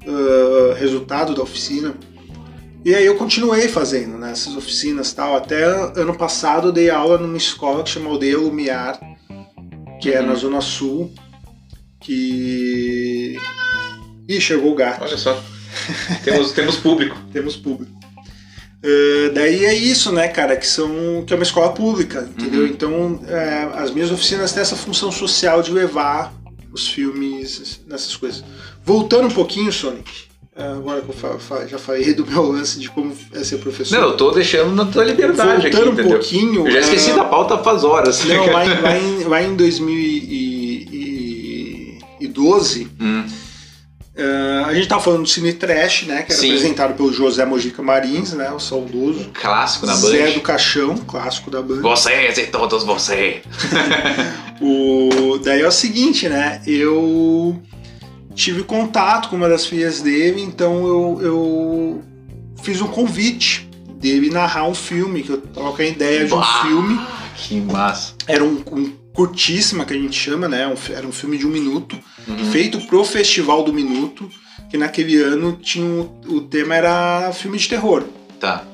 ah, resultado da oficina. E aí eu continuei fazendo né, essas oficinas tal. Até ano passado eu dei aula numa escola que chama Aldeia Lumiar, que é Uhum. na Zona Sul. Que. Ih, chegou o gato. Olha só. temos, temos público. Temos público. Uh, daí é isso, né, cara, que são que é uma escola pública, entendeu? Uhum. Então é, as minhas oficinas têm essa função social de levar os filmes nessas coisas. Voltando um pouquinho, Sonic, agora que eu já falei do meu lance de como é ser professor. Não, eu tô deixando na tua liberdade aqui, Voltando um entendeu? pouquinho. Eu já esqueci é, da pauta faz horas. Não, lá em, lá em, lá em 2012, Hum, é, a gente tava falando do Cine Trash, né, que era Sim. apresentado pelo José Mojica Marins, né, o saudoso. clássico na Zé Band. do Caixão, clássico da banda. Vocês e todos vocês. O... Daí é o seguinte, né? Eu tive contato com uma das filhas dele, então eu, eu fiz um convite dele narrar um filme, que eu tava com a ideia de um Bah! filme. Que massa. Era um, um curtíssima que a gente chama, né? Um era um filme de um minuto, Uhum. feito pro Festival do Minuto, que naquele ano tinha um- o tema era filme de terror. Tá.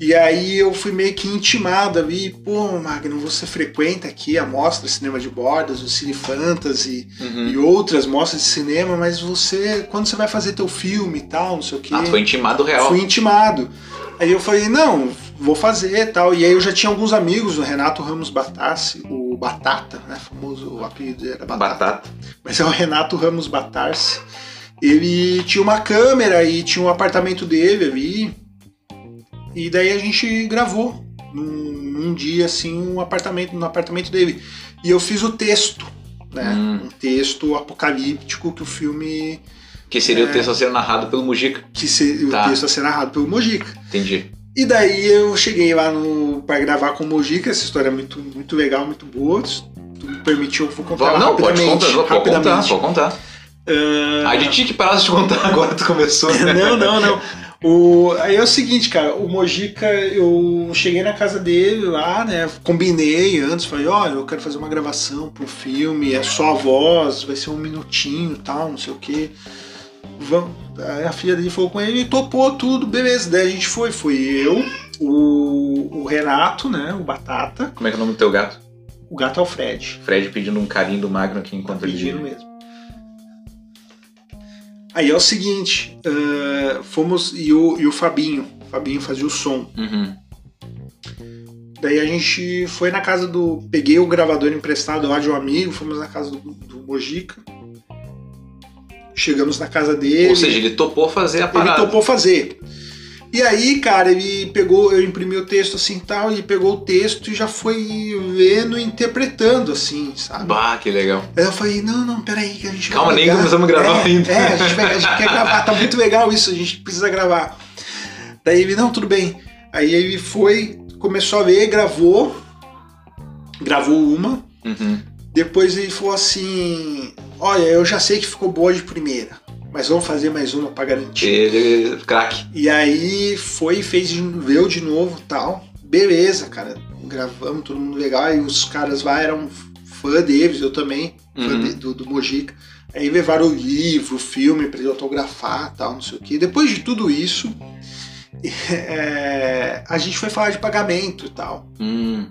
E aí eu fui meio que intimado ali, pô, Magno, você frequenta aqui a mostra Cinema de Bordas, o Cine Fantasy Uhum. e outras mostras de cinema, mas você, quando você vai fazer teu filme e tal, não sei o quê. Ah, foi intimado real. Fui intimado. Aí eu falei, não, vou fazer e tal. E aí eu já tinha alguns amigos, o Renato Ramos Batarse, o Batata, né? Famoso, o apelido era Batata Batata. mas é o Renato Ramos Batarse. Ele tinha uma câmera e tinha um apartamento dele ali. E daí a gente gravou num, num dia assim um apartamento no apartamento dele. E eu fiz o texto, né? Hum. Um texto apocalíptico que o filme Que seria É. o texto a ser narrado pelo Mujica. que se, Tá. o texto a ser narrado pelo Mojica. Entendi. E daí eu cheguei lá no para gravar com o Mojica, essa história é muito muito legal, muito boa. Se tu me permitiu, eu vou contar não, pode rapidamente. contar, pode contar, rapidamente. pode contar. Ah, A gente tinha que parar de contar agora, tu começou. né? não, não, não. O, aí é o seguinte, cara, o Mojica, eu cheguei na casa dele lá, né? Combinei antes, falei, olha, eu quero fazer uma gravação pro filme, é só a voz, vai ser um minutinho e tal, não sei o quê. Vamos. Aí a filha dele falou com ele e topou tudo, beleza. Daí a gente foi, foi eu, o, o Renato, né? O Batata, Como é que é o nome do teu gato? o gato Alfred. Fred pedindo um carinho do Magno aqui enquanto ele... Pedindo mesmo. Aí é o seguinte, ah, fomos. E o, e o Fabinho. O Fabinho fazia o som. Uhum. Daí a gente foi na casa do. Peguei o gravador emprestado lá de um amigo, fomos na casa do, do Mojica. Chegamos na casa dele. Ou seja, ele topou fazer a ele parada. topou fazer. E aí, cara, ele pegou, eu imprimi o texto assim e tal, ele pegou o texto e já foi vendo e interpretando, assim, sabe? Bah, que legal. Aí eu falei, não, não, peraí, que a gente Calma, nem começamos a gravar é, ainda. É, a gente, vai- a gente quer gravar, tá muito legal isso, a gente precisa gravar. Daí ele, não, tudo bem. Aí ele foi, começou a ver, gravou, gravou uma, Uhum. depois ele falou assim, olha, eu já sei que ficou boa de primeira, mas vamos fazer mais uma pra garantir. Ele, craque. E aí foi e fez, veio de novo tal. Beleza, cara. Gravamos, todo mundo legal. E os caras lá eram fã deles, eu também, fã Uhum. de- do, do Mojica. Aí levaram o livro, o filme pra ele autografar tal, não sei o quê. Depois de tudo isso, é, a gente foi falar de pagamento e tal, Hum.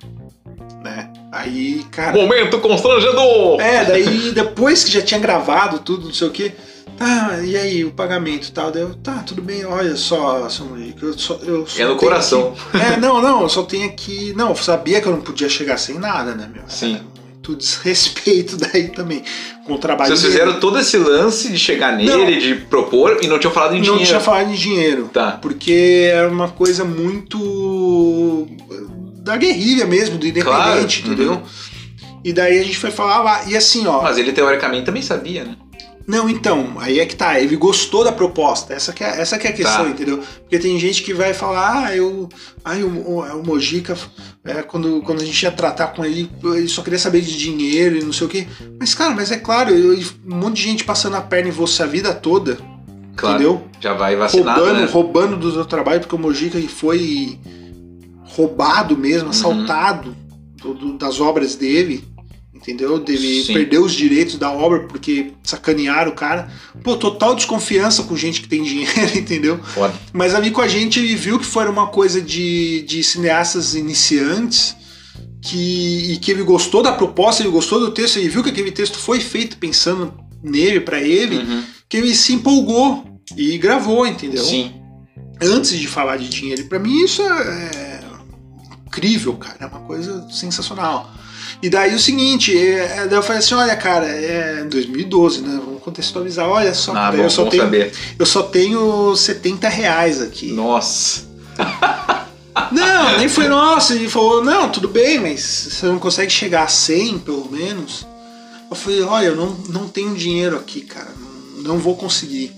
né? Aí, cara. Momento constrangedor! É, daí depois que já tinha gravado tudo, não sei o que, tá, e aí, o pagamento e tal, daí eu, tá, tudo bem, olha só, Monique, eu só. Eu só É no coração. É, não, não, eu só tenho aqui. Não, eu sabia que eu não podia chegar sem nada, né, meu? Sim. Era muito desrespeito daí também com o trabalho Vocês dele. fizeram todo esse lance de chegar nele, Não. de propor e não tinham falado em Não dinheiro. tinha falado de dinheiro. Tá. Porque era uma coisa muito da guerrilha mesmo, do independente, Claro, entendeu? uhum. E daí a gente foi falar lá, e assim, ó. Mas ele teoricamente também sabia, né? Não, então, aí é que tá, ele gostou da proposta, essa que é, essa que é a questão, Tá. entendeu? Porque tem gente que vai falar, ah, eu. Ai, o, o, o Mojica, é, quando, quando a gente ia tratar com ele, ele só queria saber de dinheiro e não sei o quê. Mas, cara, mas é claro, eu- um monte de gente passando a perna em você a vida toda, Claro. entendeu? Já vai vacinado, roubando, né? roubando do seu trabalho, porque o Mojica foi roubado mesmo, Uhum. assaltado do- do- das obras dele, entendeu? Dele Sim. perdeu os direitos da obra porque sacanearam o cara. Pô, total desconfiança com gente que tem dinheiro, entendeu? Foda. Mas ali com a gente ele viu que foi uma coisa de, de cineastas iniciantes que, e que ele gostou da proposta, ele gostou do texto, ele viu que aquele texto foi feito pensando nele, pra ele, Uhum. que ele se empolgou e gravou, entendeu? Sim. antes de falar de dinheiro. Pra mim isso é incrível, cara. É uma coisa sensacional. E daí o seguinte, é, daí eu falei assim, olha, cara, é 2012, né? Vamos contextualizar. Olha só, Ah, bom, eu, só tenho, saber. eu só tenho 70 reais aqui. Nossa. Não, nem foi nossa. Ele falou, não, tudo bem, mas você não consegue chegar a 100, pelo menos. Eu falei, olha, eu não, não tenho dinheiro aqui, cara. Não, não vou conseguir.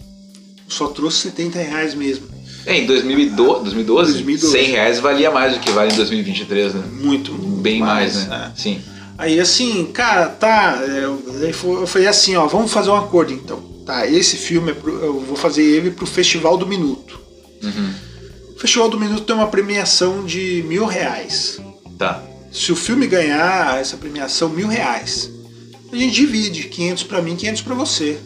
Eu só trouxe 70 reais mesmo. É, em 2012, 2012, 2012. 100 reais valia mais do que vale em 2023, né? Muito. Bem mais, é. né? Sim. Aí assim, cara, tá. Eu, foi- eu falei assim, ó, vamos fazer um acordo então. Tá, esse filme é eu vou fazer ele pro Festival do Minuto. Uhum. O Festival do Minuto tem uma premiação de mil reais. Tá. Se o filme ganhar essa premiação, mil reais. A gente divide, 500 pra mim, 500 pra você.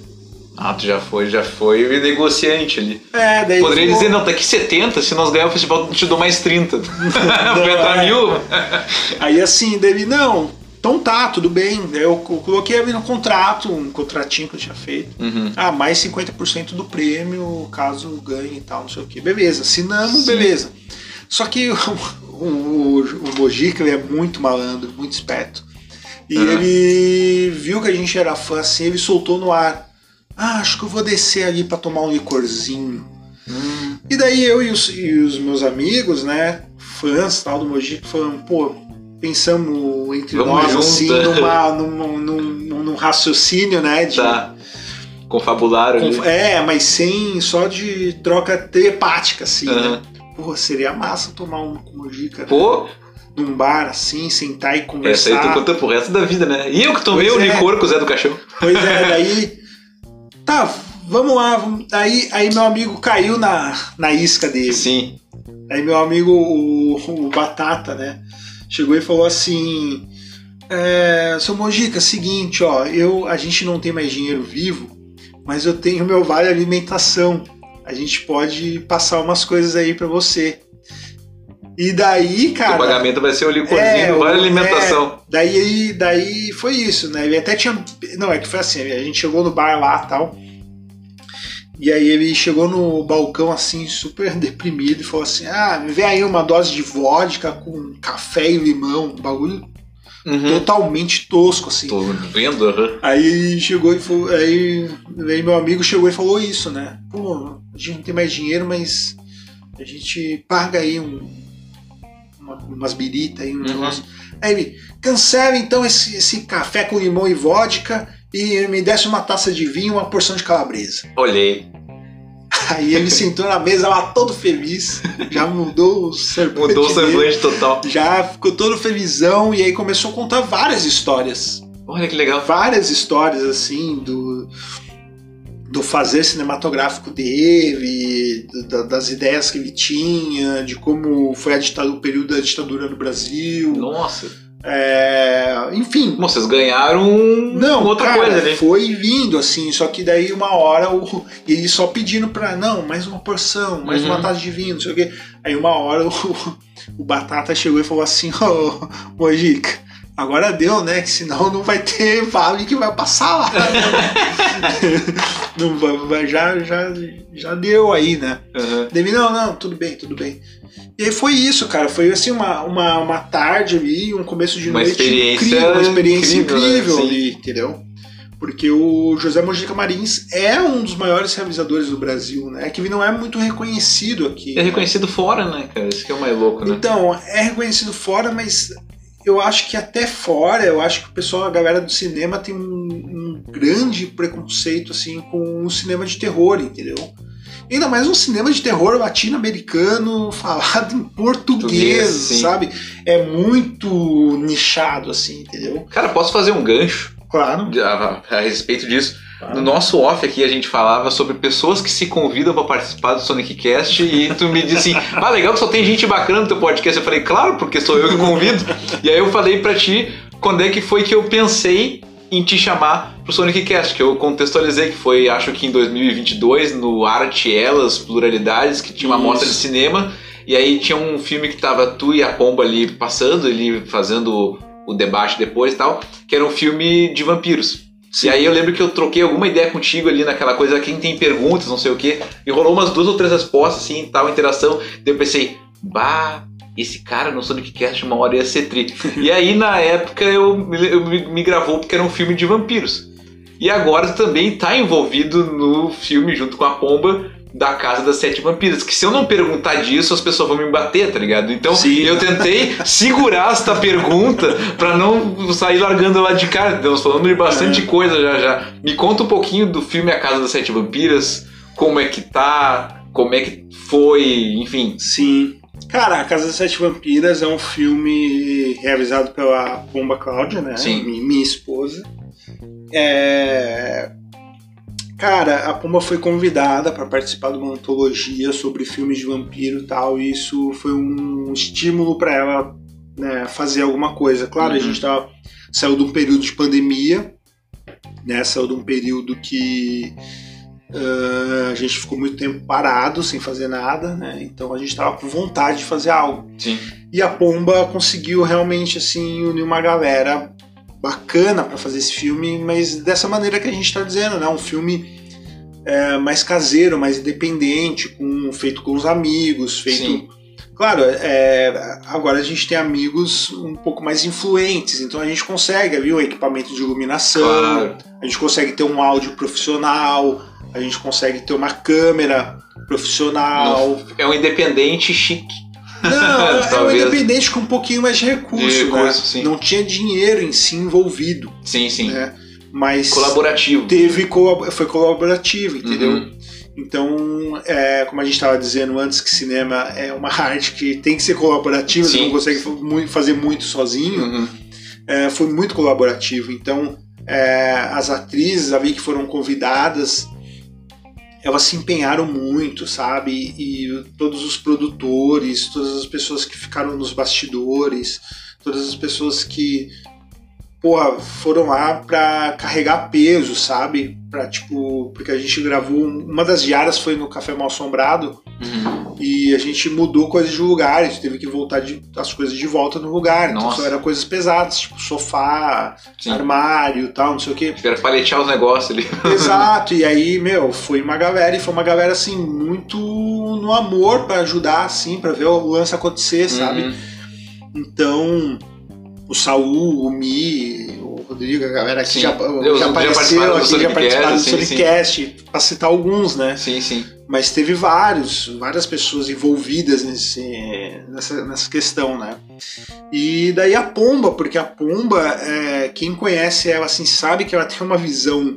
Ah, tu já foi, já foi negociante ali. É, daí Poderia dizer, não, tá aqui 70, se nós ganhar o festival, eu te dou mais 30. Vai entrar é. mil? Aí assim, dele, não, então tá, tudo bem. Eu co- coloquei ali no contrato, um contratinho que eu tinha feito. Uhum. Ah, mais 50% do prêmio, caso ganhe e tal, não sei o que. Beleza, assinamos, Sim. beleza. Só que o, o, o Mojica ele é muito malandro, muito esperto. E Uhum. ele viu que a gente era fã assim, ele soltou no ar. Ah, acho que eu vou descer ali pra tomar um licorzinho. Hum. E daí eu e os, e os meus amigos, né, fãs tal do Mojica, falando, pô, pensamos entre Vamos nós junto. assim, numa, num, num, num- num raciocínio, né, de, Tá. Confabularam É, mas sem só de troca telepática, assim, Aham. né? Pô, seria massa tomar uma com Mojica né? Pô, num bar assim, sentar e essa conversar. aí tu conta pro resto da vida, né? E eu que tomei Pois o é. licor com o Zé do Caixão. Pois é, daí. Tá, vamos lá. Vamos... Aí, aí meu amigo caiu na, na isca dele. Sim. Aí meu amigo, o, o Batata, né? Chegou e falou assim. É, seu Mojica, seguinte, ó, eu, a gente não tem mais dinheiro vivo, mas eu tenho meu vale alimentação. A gente pode passar umas coisas aí pra você. E daí, cara. o pagamento vai ser o licorzinho, É, vale alimentação. Daí, daí foi isso, né? Ele até tinha. Não, é que foi assim, a gente chegou no bar lá tal. E aí ele chegou no balcão assim, super deprimido, e falou assim: Ah, me vê aí uma dose de vodka com café e limão, um bagulho Uhum. totalmente tosco, assim. Tô vendo, aham. Aí chegou e falou. Aí, aí meu amigo chegou e falou isso, né? Pô, a gente não tem mais dinheiro, mas a gente paga aí um, uma- umas biritas aí, um Uhum. negócio. Aí ele, cancela então esse, esse café com limão e vodka e me desce uma taça de vinho e uma porção de calabresa. Olhei. Aí ele sentou na mesa lá todo feliz, já mudou o semblante. Mudou o semblante total. Já ficou todo felizão e aí começou a contar várias histórias Olha que legal. várias histórias assim do do fazer cinematográfico dele, das ideias que ele tinha, de como foi a ditadura, o período da ditadura no Brasil, Nossa. É, enfim. Vocês ganharam Não, outra cara, coisa, né? foi vindo assim, só que daí uma hora o, e ele só pedindo pra, não, mais uma porção, mais Uhum. uma taça de vinho, não sei o quê. Aí uma hora o, o Batata chegou e falou assim, ô, Mojica, agora deu, né, que senão não vai ter vale que vai passar lá. não já, já, já deu aí, né. Aham. Dele, não, não, tudo bem, tudo bem. E aí foi isso, cara. Foi assim uma, uma, uma tarde ali, um começo de Uma noite experiência incrível, uma experiência incrível, né? incrível, ali, entendeu? Porque o José Mojica Marins é um dos maiores realizadores do Brasil, né? Que ele não é muito reconhecido aqui. É né? reconhecido fora, né, cara? Isso que é o mais louco, né? Então, é reconhecido fora, mas eu acho que até fora, eu acho que o pessoal, a galera do cinema tem um, um grande preconceito assim com o cinema de terror, entendeu? Ainda mais um cinema de terror latino-americano falado em português, sim. sabe? É muito nichado assim, entendeu? Cara, posso fazer um gancho Claro. a, a respeito disso? No nosso off aqui a gente falava sobre pessoas que se convidam pra participar do Sonic Cast e tu me disse assim: Ah, legal que só tem gente bacana no teu podcast. Eu falei, claro, porque sou eu que convido. e aí eu falei pra ti quando é que foi que eu pensei em te chamar pro Sonic Cast, que eu contextualizei que foi, acho que em 2022, no Arte Elas Pluralidades, que tinha uma Isso. mostra de cinema. E aí tinha um filme que tava tu e a Pomba ali passando, ele fazendo o debate depois e tal, que era um filme de vampiros. E aí eu lembro que eu troquei alguma ideia contigo ali naquela coisa, quem tem perguntas, não sei o quê, e rolou umas duas ou três respostas, assim, tal, interação. Daí eu pensei, bah, esse cara no Sonic Cast uma hora ia ser tri. e aí na época eu, me- eu me, me gravou porque era um filme de vampiros. E agora também tá envolvido no filme junto com a Pomba da Casa das Sete Vampiras. Que se eu não perguntar disso, as pessoas vão me bater, tá ligado? Então Sim. eu tentei segurar esta pergunta pra não sair largando lá de cara. Estamos falando de bastante coisa já já. Me conta um pouquinho do filme A Casa das Sete Vampiras, como é que tá, como é que foi, enfim. Sim. Cara, A Casa das Sete Vampiras é um filme realizado pela Pomba Cláudia, né? Sim. Mi- Minha esposa. É... Cara, a Pomba foi convidada para participar de uma antologia sobre filmes de vampiro e tal, e isso foi um estímulo para ela né, fazer alguma coisa. Claro, a Uhum. gente tava, saiu de um período de pandemia, né? Saiu de um período que ah, a gente ficou muito tempo parado, sem fazer nada, né? Então a gente estava com vontade de fazer algo. Sim. E a Pomba conseguiu realmente assim unir uma galera bacana para fazer esse filme, mas dessa maneira que a gente está dizendo, né? Um filme é, mais caseiro, mais independente, com, feito com os amigos, feito. Sim. Claro, é, agora a gente tem amigos um pouco mais influentes, então a gente consegue ali um equipamento de iluminação, Claro. a gente consegue ter um áudio profissional, a gente consegue ter uma câmera profissional. É um independente chique. Não, é um independente com um pouquinho mais de recurso, De recurso, né? Não tinha dinheiro em si envolvido, Sim, sim. né? Mas Colaborativo. teve foi colaborativo, entendeu? Uhum. Então, é, como a gente estava dizendo antes, que cinema é uma arte que tem que ser colaborativa, você não consegue fazer muito sozinho. Uhum. É, foi muito colaborativo. Então, é, as atrizes ali que foram convidadas, elas se empenharam muito, sabe? E todos os produtores, todas as pessoas que ficaram nos bastidores, todas as pessoas que porra, foram lá pra carregar peso, sabe? Pra, tipo, porque a gente gravou. Uma das diárias foi no Café Mal Assombrado, Uhum. E a gente mudou coisas de lugar, a gente teve que voltar de- as coisas de volta no lugar. Então Nossa. só eram coisas pesadas, tipo sofá, Sim. armário e tal, não sei o quê. Espera paletear os negócios ali. Exato, e aí, meu, foi uma galera, e foi uma galera assim, muito no amor pra ajudar, assim, pra ver o lance acontecer, sabe? Uhum. Então, o Saul, o Mi, o Rodrigo, a galera que Sim. já, já apareceu aqui, já participaram do Sonicast, pra citar alguns, né? Sim, sim. Mas teve vários, várias pessoas envolvidas nesse, nessa, nessa questão, né? E daí a Pomba, porque a Pomba, é, quem conhece ela assim sabe que ela tem uma visão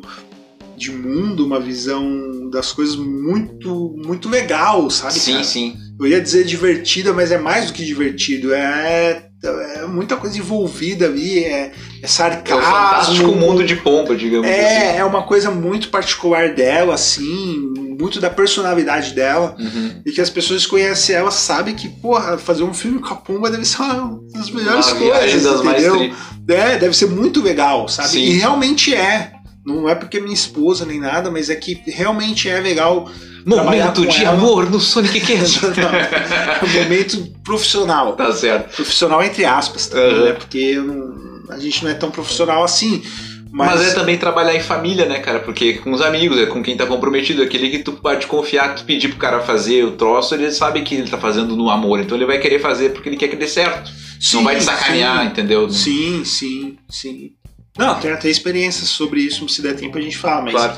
de mundo, uma visão das coisas muito muito legal, sabe? Sim, cara? sim. Eu ia dizer divertida, mas é mais do que divertido. É, é muita coisa envolvida ali, é, é É o sarcasmo. fantástico mundo de pomba, digamos assim. É, é uma coisa muito particular dela, assim, muito da personalidade dela. Uhum. E que as pessoas que conhecem ela sabem que, porra, fazer um filme com a Pumba deve ser uma das melhores Uma coisas, das mais entendeu? tri. É, deve ser muito legal, sabe? Sim. E realmente é. Não é porque é minha esposa nem nada, mas é que realmente é legal. Momento de ela. amor no Sonic Cast. É um momento profissional. tá certo. Profissional entre aspas, também, Uhum. né? Porque não- a gente não é tão profissional assim. Mas... Mas, é também trabalhar em família, né, cara? Porque com os amigos, é com quem tá comprometido, aquele que tu pode confiar, tu pedir pro cara fazer o troço, ele sabe que ele tá fazendo no amor, então ele vai querer fazer porque ele quer que dê certo. não vai te sacanear, entendeu? Sim, sim, sim. Não, tem até experiências sobre isso, se der tempo a gente fala, mas, Claro.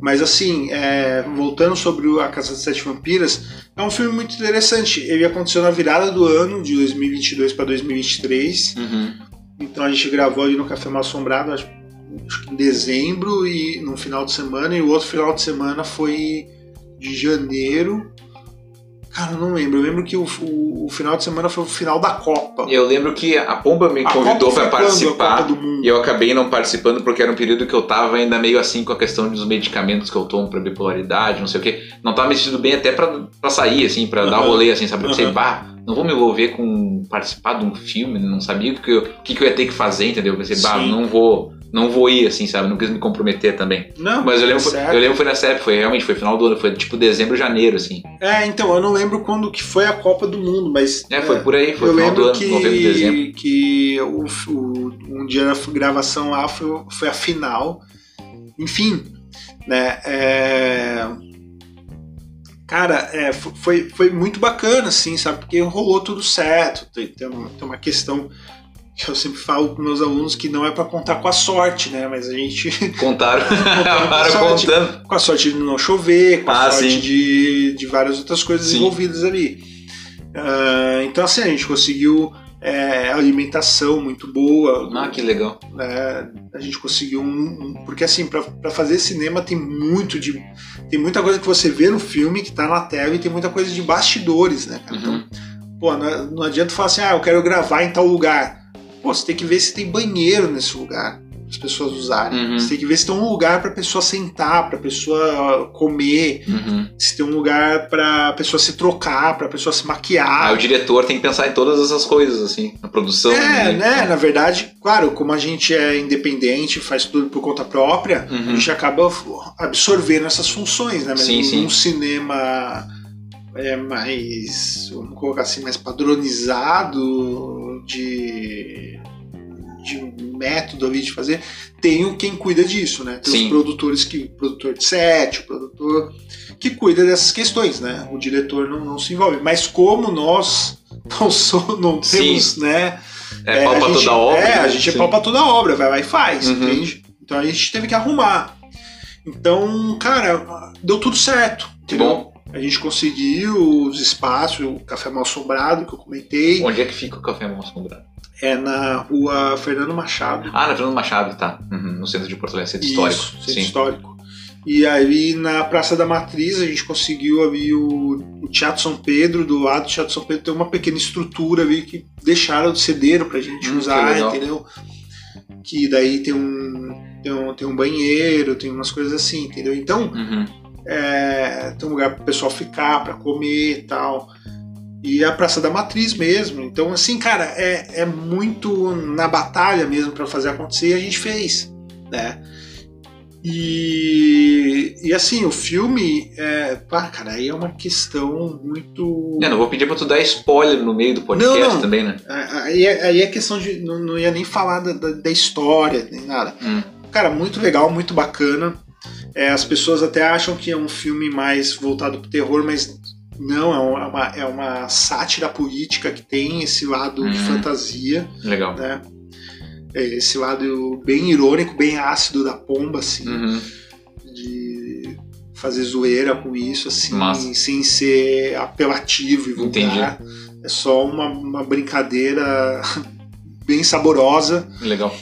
mas assim, é, voltando sobre o A Casa das Sete Vampiras, é um filme muito interessante. Ele aconteceu na virada do ano, de 2022 para 2023, Uhum. então a gente gravou ali no Café Mal Assombrado, acho, acho que em dezembro, e no final de semana, e o outro final de semana foi de janeiro. Cara, eu não lembro. Eu lembro que o, o- o final de semana foi o final da Copa. Eu lembro que a Pomba me A convidou Copa pra foi quando? A participar. E eu acabei não participando porque era um período que eu tava ainda meio assim com a questão dos medicamentos que eu tomo pra bipolaridade, não sei o que. Não tava me sentindo bem até pra, pra sair, assim, pra dar Aham. rolê, assim, sabe? Eu pensei, Aham. bah, não vou me envolver com participar de um filme, não sabia o que eu, o que eu ia ter que fazer, entendeu? Eu pensei, bah, não vou, não vou ir, assim, sabe? Não quis me comprometer também. Não, Mas eu lembro, tá certo. eu lembro que foi nessa época, foi realmente, foi final do ano, foi tipo dezembro, janeiro, assim. É, então, eu não lembro quando que foi a Copa do Mundo, mas. É, foi por aí, foi eu final do ano, que, novembro, dezembro. que o, o- um dia da gravação lá foi, foi a final. Enfim, né? é, Cara, é, fo- foi, foi muito bacana, assim, sabe? Porque rolou tudo certo. Tem, tem, uma, questão que eu sempre falo para meus alunos que não é para contar com a sorte, né? Mas a gente Contaram, com sorte. contando. com a sorte de não chover, com a Ah, sorte sim. de, de várias outras coisas Sim. envolvidas ali. Ah, então, assim, a gente conseguiu é, alimentação muito boa. Ah, que legal. né? A gente conseguiu um. um- porque, assim, para fazer cinema tem muito de. Tem muita coisa que você vê no filme que tá na tela e tem muita coisa de bastidores, né, cara? Então, Uhum. pô, não, não adianta falar assim, ah, eu quero gravar em tal lugar. Pô, você tem que ver se tem banheiro nesse lugar para as pessoas usarem. Uhum. Você tem que ver se tem um lugar para pessoa sentar, para pessoa comer, Uhum. se tem um lugar para pessoa se trocar, para pessoa se maquiar. Ah, o diretor tem que pensar em todas essas coisas, assim, na produção. É, né? Na verdade, claro, como a gente é independente, faz tudo por conta própria, Uhum. a gente acaba absorvendo essas funções, né? Mas Sim, num sim. cinema é mais, vamos colocar assim, mais padronizado de, de método ali de fazer, tem o quem cuida disso, né? Tem Sim. os produtores que, o produtor de set, o produtor que cuida dessas questões, né? O diretor não, não se envolve. Mas como nós não, so, não Sim. temos, né? É, pau pra a gente, toda obra. É, a né? gente é Sim. pau pra toda obra, vai lá e faz, Uhum. entende? Então a gente teve que arrumar. Então, cara, deu tudo certo. Entendeu? bom. A gente conseguiu os espaços, o café mal assombrado que eu comentei, Onde é que fica o Café Mal Assombrado? é na rua Fernando Machado. Ah, na Fernando Machado, tá. Uhum, no centro de Porto Alegre, centro histórico. Isso, centro Sim. histórico. E aí na Praça da Matriz a gente conseguiu ali o, o Teatro São Pedro, do lado do Teatro São Pedro tem uma pequena estrutura ali que deixaram, cederam pra gente Hum, que usar, legal. entendeu? Que daí tem um, tem um, tem um banheiro, tem umas coisas assim, entendeu? Então Uhum. É, tem um lugar para o pessoal ficar, para comer e tal. E é a Praça da Matriz mesmo. Então, assim, cara, é, é muito na batalha mesmo para fazer acontecer e a gente fez, né? E, e assim, o filme, é, pá, cara, aí é uma questão muito. É, não vou pedir pra tu dar spoiler no meio do podcast Não, não. também, né? Aí é, aí é questão de. Não, não ia nem falar da, da, da história, nem nada. Hum. Cara, muito legal, muito bacana. É, as pessoas até acham que é um filme mais voltado pro terror, mas não, é uma, é uma sátira política que tem esse lado de Uhum. fantasia, Legal. né? É, Esse lado bem irônico, bem ácido da pomba, assim, Uhum. de fazer zoeira com isso, assim, Massa. sem ser apelativo e vulgar. É só uma, uma brincadeira bem saborosa. Legal.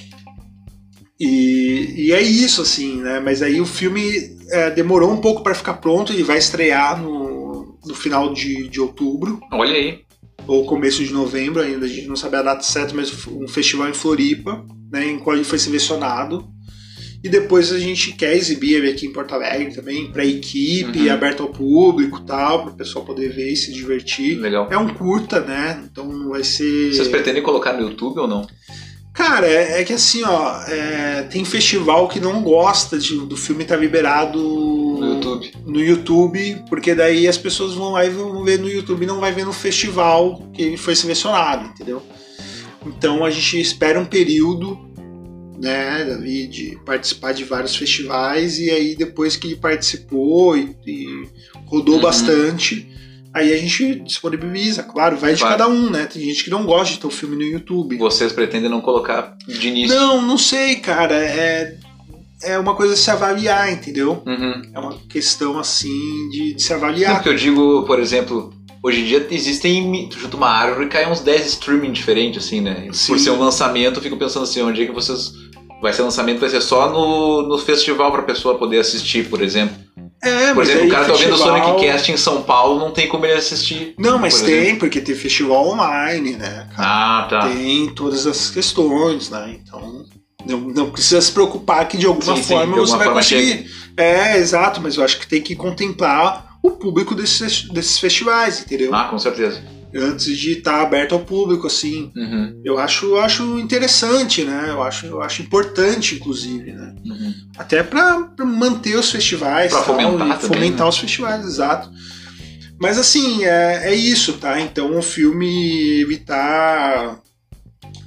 E, e é isso, assim, né? Mas aí o filme é, demorou um pouco para ficar pronto, ele vai estrear no, no final de, de outubro, Olha aí. ou começo de novembro ainda, a gente não sabe a data certa, mas um festival em Floripa, né, em qual ele foi selecionado. E depois a gente quer exibir ele aqui em Porto Alegre também, para equipe, Uhum. aberto ao público e tal, para o pessoal poder ver e se divertir. Legal. É um curta, né? Então vai ser. Vocês pretendem colocar no YouTube ou não? Cara, é, é que assim, ó, é, tem festival que não gosta de- do filme estar liberado No YouTube. no YouTube, porque daí as pessoas vão lá e vão ver no YouTube e não vai ver no festival que foi selecionado, entendeu? Então a gente espera um período, né, Davi, de participar de vários festivais e aí depois que ele participou e, e rodou Uhum. bastante, aí a gente disponibiliza, claro, vai de Claro. cada um, né? Tem gente que não gosta de ter o filme no YouTube. Vocês pretendem não colocar de início? Não, não sei, cara. É, é uma coisa de se avaliar, entendeu? Uhum. É uma questão assim de, de se Não, avaliar. porque eu digo, por exemplo, hoje em dia existem. Tu junta uma árvore e cai uns 10 streaming diferentes, assim, né? Sim. Por ser um lançamento, eu fico pensando assim, onde é que vocês. Vai ser lançamento, vai ser só no, no festival pra pessoa poder assistir, por exemplo. É, Por exemplo, o cara tá ouvindo o festival- Sonic Cast em São Paulo, não tem como ele assistir. Não, mas por tem, exemplo. porque tem festival online, né? cara? Ah, tá. Tem todas essas questões, né? Então. Não, não precisa se preocupar que de alguma Sim, sim, forma de você alguma vai forma conseguir. É, exato, mas eu acho que tem que contemplar o público desses, desses festivais, entendeu? Ah, com certeza. Antes de estar aberto ao público, assim. Uhum, Eu acho, eu acho interessante, né? Eu acho, eu acho importante, inclusive, né? uhum. Até para manter os festivais, Pra tal, fomentar também, fomentar né? os festivais, exato. Mas assim, é, é isso, tá? Então o filme ele tá,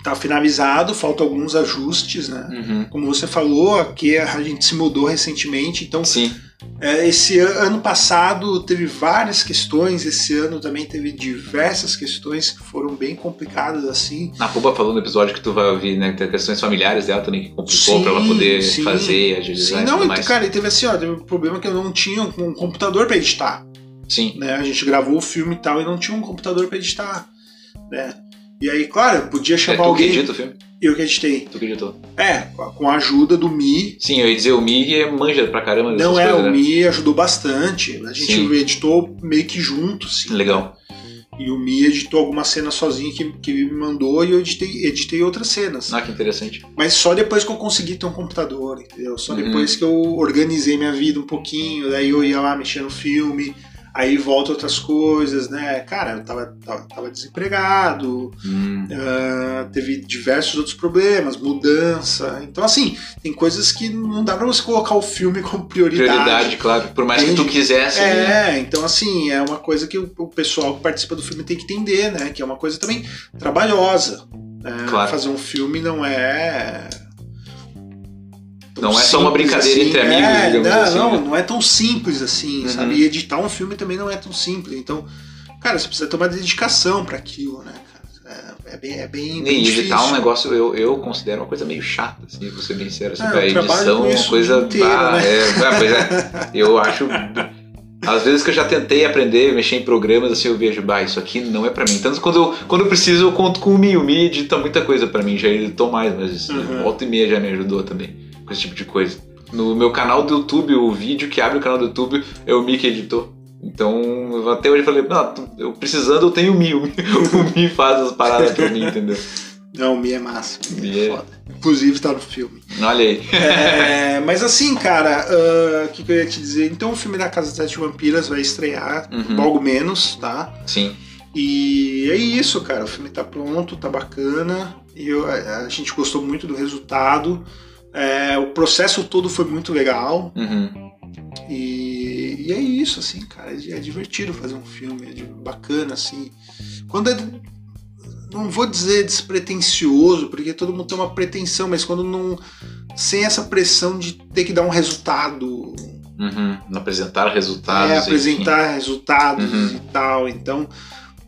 tá finalizado, faltam alguns ajustes, né? Uhum. Como você falou, aqui a gente se mudou recentemente, então Sim. É, esse ano passado teve várias questões, esse ano também teve diversas questões que foram bem complicadas assim. A Puba falou no episódio que tu vai ouvir, né? que Tem questões familiares dela também que complicou pra ela poder sim. fazer, agilizar Sim, e não, tudo então, mais. cara, e teve assim, ó, teve um problema que eu não tinha um computador para editar. Sim. né? A gente gravou o filme e tal e não tinha um computador para editar, né? E aí, claro, eu podia É chamar tu que alguém. edita o filme? Eu que editei. Tu que editou. É, com a ajuda do Mi. Sim, eu ia dizer, o Mig é manja pra caramba Não é, coisas, o né? Mi ajudou bastante. A gente Sim. editou meio que junto, assim. Legal. E o Mi editou algumas cenas sozinho que, que ele me mandou e eu editei, editei outras cenas. Ah, que interessante. Mas só depois que eu consegui ter um computador, entendeu? Só Uhum. depois que eu organizei minha vida um pouquinho, daí eu ia lá mexer no filme, aí volta outras coisas, né? Cara, eu tava, tava, tava desempregado, Hum. ah, teve diversos outros problemas, mudança. Então, assim, tem coisas que não dá pra você colocar o filme como prioridade. Prioridade, claro. Por mais que tu quisesse. né? É, então assim, é uma coisa que o, o pessoal que participa do filme tem que entender, né? Que é uma coisa também trabalhosa. né? Claro. Fazer um filme não é. Não é só uma brincadeira entre amigos, É, não, assim, Não, né? não é tão simples assim, Uhum. sabe? E editar um filme também não é tão simples. Então, cara, você precisa ter uma dedicação para aquilo, né? É, é bem, é bem, E bem editar difícil. um negócio, eu, eu considero uma coisa meio chata, assim, vou ser bem sincero. Assim, Ah, pra trabalho edição, com uma isso o coisa. inteiro, bah, né? é, é, pois é. Eu acho. Às vezes que eu já tentei aprender, mexer em programas, assim, eu vejo, bah, isso aqui não é pra mim. Tanto quando eu, quando eu preciso, eu conto com o Mi. O Mi edita muita coisa pra mim, já editou mais, mas Uhum. volta e meia já me ajudou também com esse tipo de coisa. No meu canal do YouTube, o vídeo que abre o canal do YouTube é o Mi que editou. Então, até hoje eu falei, não, tu- eu precisando eu tenho o Mi. O Mi, faz as paradas pra mim, entendeu? Não, o Mi é massa. o Mi Mi é é- foda. Inclusive tá no filme. Olha aí. É, mas assim, cara, ah, o que, que eu ia te dizer? Então o filme da Casa das Sete Vampiras vai estrear Uhum. logo menos, tá? Sim. E é isso, cara. O filme tá pronto, tá bacana. E eu- a, a gente gostou muito do resultado. É, o processo todo foi muito legal. Uhum. E, e é isso, assim, cara. É, é divertido fazer um filme, é bacana, assim. Quando é. Não vou dizer despretensioso, porque todo mundo tem uma pretensão, mas quando não. Sem essa pressão de ter que dar um resultado, Uhum. Apresentar resultados. é, enfim. apresentar resultados Uhum. e tal. Então,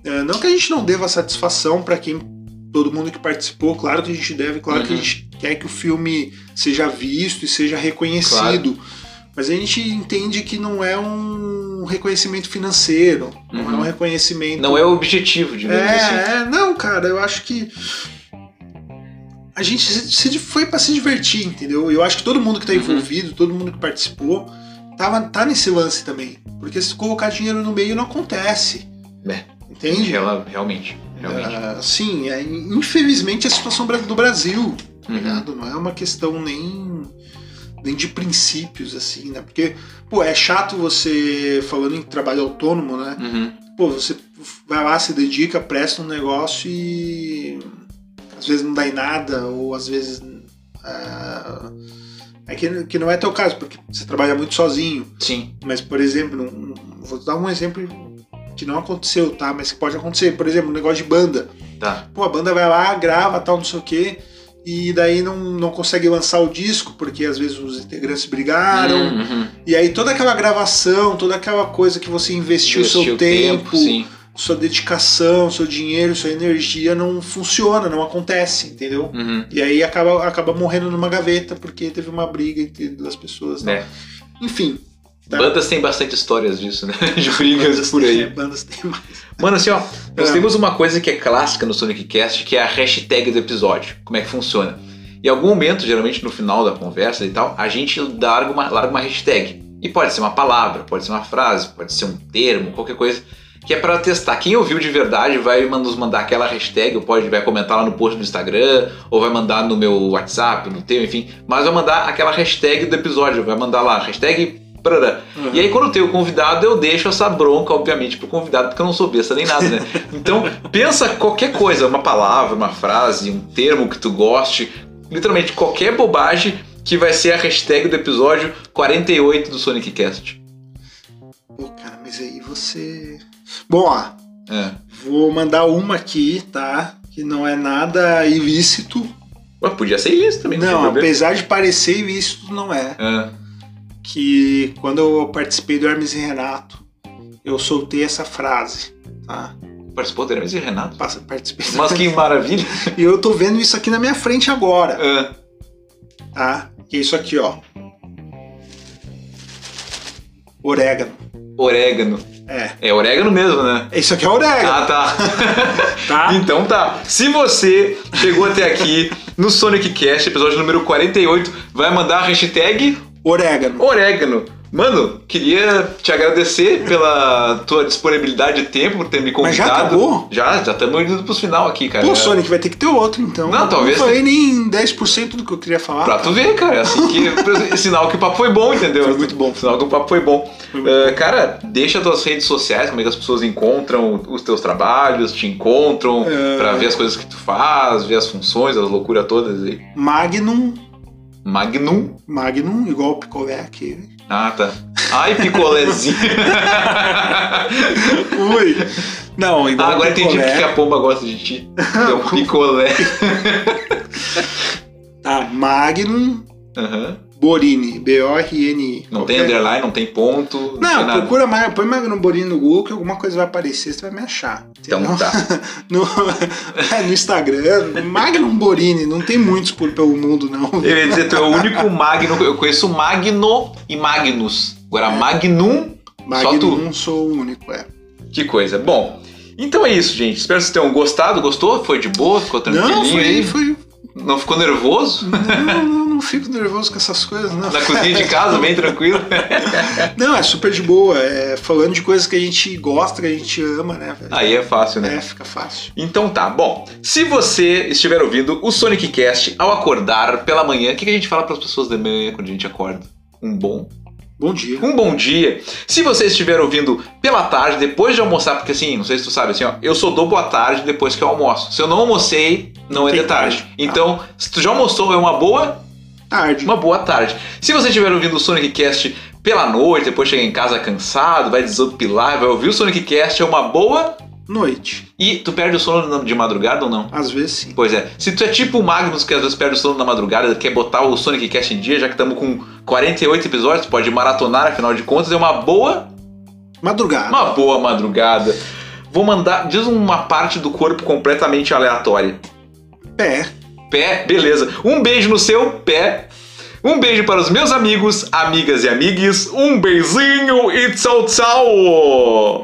é, não que a gente não deva satisfação para quem todo mundo que participou, claro que a gente deve, claro que a Uhum. gente quer que o filme seja visto e seja reconhecido. Mas a gente entende que não é um reconhecimento financeiro, não é Uhum. um reconhecimento. Não é o objetivo, digamos assim. É, é, não, cara, eu acho que a gente se, foi pra se divertir, entendeu? Eu acho que todo mundo que tá Uhum. envolvido, todo mundo que participou, tava, tá nesse lance também. Porque se colocar dinheiro no meio não acontece. É. Entende? Real- realmente. Realmente. Ah, sim, é, infelizmente a situação do Brasil, tá Uhum. ligado? Não é uma questão nem, nem de princípios, assim, né? Porque, pô, é chato você, falando em trabalho autônomo, né? Uhum. Pô, você vai lá, se dedica, presta um negócio e às vezes não dá em nada, ou às vezes. ah, é que, que não é teu caso, porque você trabalha muito sozinho. Sim. Mas, por exemplo, um- vou dar um exemplo que não aconteceu, tá? Mas que pode acontecer. Por exemplo, um negócio de banda. Tá. Pô, a banda vai lá, grava, tal, não sei o quê, e daí não, não consegue lançar o disco, porque às vezes os integrantes brigaram. Uhum. E aí toda aquela gravação, toda aquela coisa que você investiu, o seu Investiu tempo, sim. sua dedicação, seu dinheiro, sua energia não funciona, não acontece, entendeu? Uhum. E aí acaba, acaba morrendo numa gaveta porque teve uma briga entre duas pessoas. né? É. Enfim. Tá? Bandas têm bastante histórias disso, né? De brigas por aí. É, bandas tem mais. Mano, assim, ó, nós É. temos uma coisa que é clássica no Sonic Cast, que é a hashtag do episódio. Como é que funciona? Em algum momento, geralmente no final da conversa e tal, a gente larga uma, larga uma hashtag. E pode ser uma palavra, pode ser uma frase, pode ser um termo, qualquer coisa, que é para testar. Quem ouviu de verdade vai nos mandar aquela hashtag, ou pode vai comentar lá no post do Instagram, ou vai mandar no meu WhatsApp, no teu, enfim. Mas vai mandar aquela hashtag do episódio, vai mandar lá, hashtag. Parará. E aí, quando tem o convidado, eu deixo essa bronca, obviamente, pro convidado, porque eu não sou besta nem nada, né? Então, pensa qualquer coisa, uma palavra, uma frase, um termo que tu goste, literalmente qualquer bobagem que vai ser a hashtag do episódio 48 do Sonic Cast. Pô, cara, mas aí você. Bom, ó, É. vou mandar uma aqui, tá? Que não é nada ilícito. Ué, podia ser isso também, não, Não, apesar de parecer ilícito, não é. É. Que quando eu participei do Hermes e Renato, eu soltei essa frase, tá? Participou do Hermes e Renato. Passa- Participei. Mas que maravilha. E eu tô vendo isso aqui na minha frente agora, É. tá? Que é isso aqui, ó. Orégano. Orégano. É. É orégano mesmo, né? Isso aqui é orégano, Ah, tá. tá? Então tá. Se você chegou até aqui no Sonic Cast, episódio número 48, vai mandar a hashtag Orégano. orégano. Mano, queria te agradecer pela tua disponibilidade de tempo, por ter me Mas já convidado. acabou? Já, já estamos indo pros final aqui, cara. Pô, Sonic, vai ter que ter outro, então. Não, talvez Não falei nem 10% do que eu queria falar. Pra tu ver, cara, assim que sinal que o papo foi bom, entendeu? Foi muito bom. Sinal que o papo foi bom. Foi Eh, cara, deixa tuas redes sociais, como é que as pessoas encontram os teus trabalhos, te encontram, É. pra ver as coisas que tu faz, ver as funções, as loucuras todas aí. Magnum. Magnum. Magnum, igual o picolé aqui. Ah, tá. Ai, picolézinho. Ui. Não, igual ah, agora o entendi picolé. porque a pomba gosta de ti. É um picolé. Tá, Magnum Aham. Borini. B-O-R-N-I. Não tem Qualquer- underline, não tem ponto. Não, tem Não, nada. procura mais, põe Magnum Borini no Google que alguma coisa vai aparecer, você vai me achar. Então entendeu? tá. No, é, no Instagram, Magnum Borini, não tem muitos por pelo mundo, não. Eu ia dizer, tu é o único Magno. Eu conheço Magno e Magnus. Agora, Magnum, só tu. Magnum sou o único, é. Que coisa. Bom, então é isso, gente. Espero que vocês tenham gostado. Gostou? Foi de boa? Ficou tranquilinho Não, foi, foi. Não ficou nervoso? Não, não, não fico nervoso com essas coisas, não. Na cozinha de casa, bem tranquilo? Não, é super de boa. É, falando de coisas que a gente gosta, que a gente ama, né, velho? Aí é fácil, né? É, fica fácil. Então tá, bom. Se você estiver ouvindo o Sonic Cast ao acordar pela manhã, o que que a gente fala para as pessoas de manhã quando a gente acorda? Um bom Bom dia. um bom dia. Se você estiver ouvindo pela tarde, depois de almoçar, porque assim, não sei se tu sabe, assim, ó, eu só dou boa tarde depois que eu almoço. Se eu não almocei, não, é de tarde. tarde. Então, se tu já almoçou, é uma boa Tarde. Uma boa tarde. Se você estiver ouvindo o Sonic Cast pela noite, depois chega em casa cansado, vai desopilar, vai ouvir o Sonic Cast, é uma boa. Noite. E tu perde o sono de madrugada ou não? Às vezes sim. Pois é. Se tu é tipo o Magnus, que às vezes perde o sono na madrugada, quer botar o Sonic Cast em dia, já que estamos com 48 episódios, pode maratonar, afinal de contas, é uma boa. Madrugada. Uma boa madrugada. Vou mandar. Diz uma parte do corpo completamente aleatória. Pé. Pé, beleza. Um beijo no seu pé. Um beijo para os meus amigos, amigas e amigues. Um beijinho e tchau, tchau.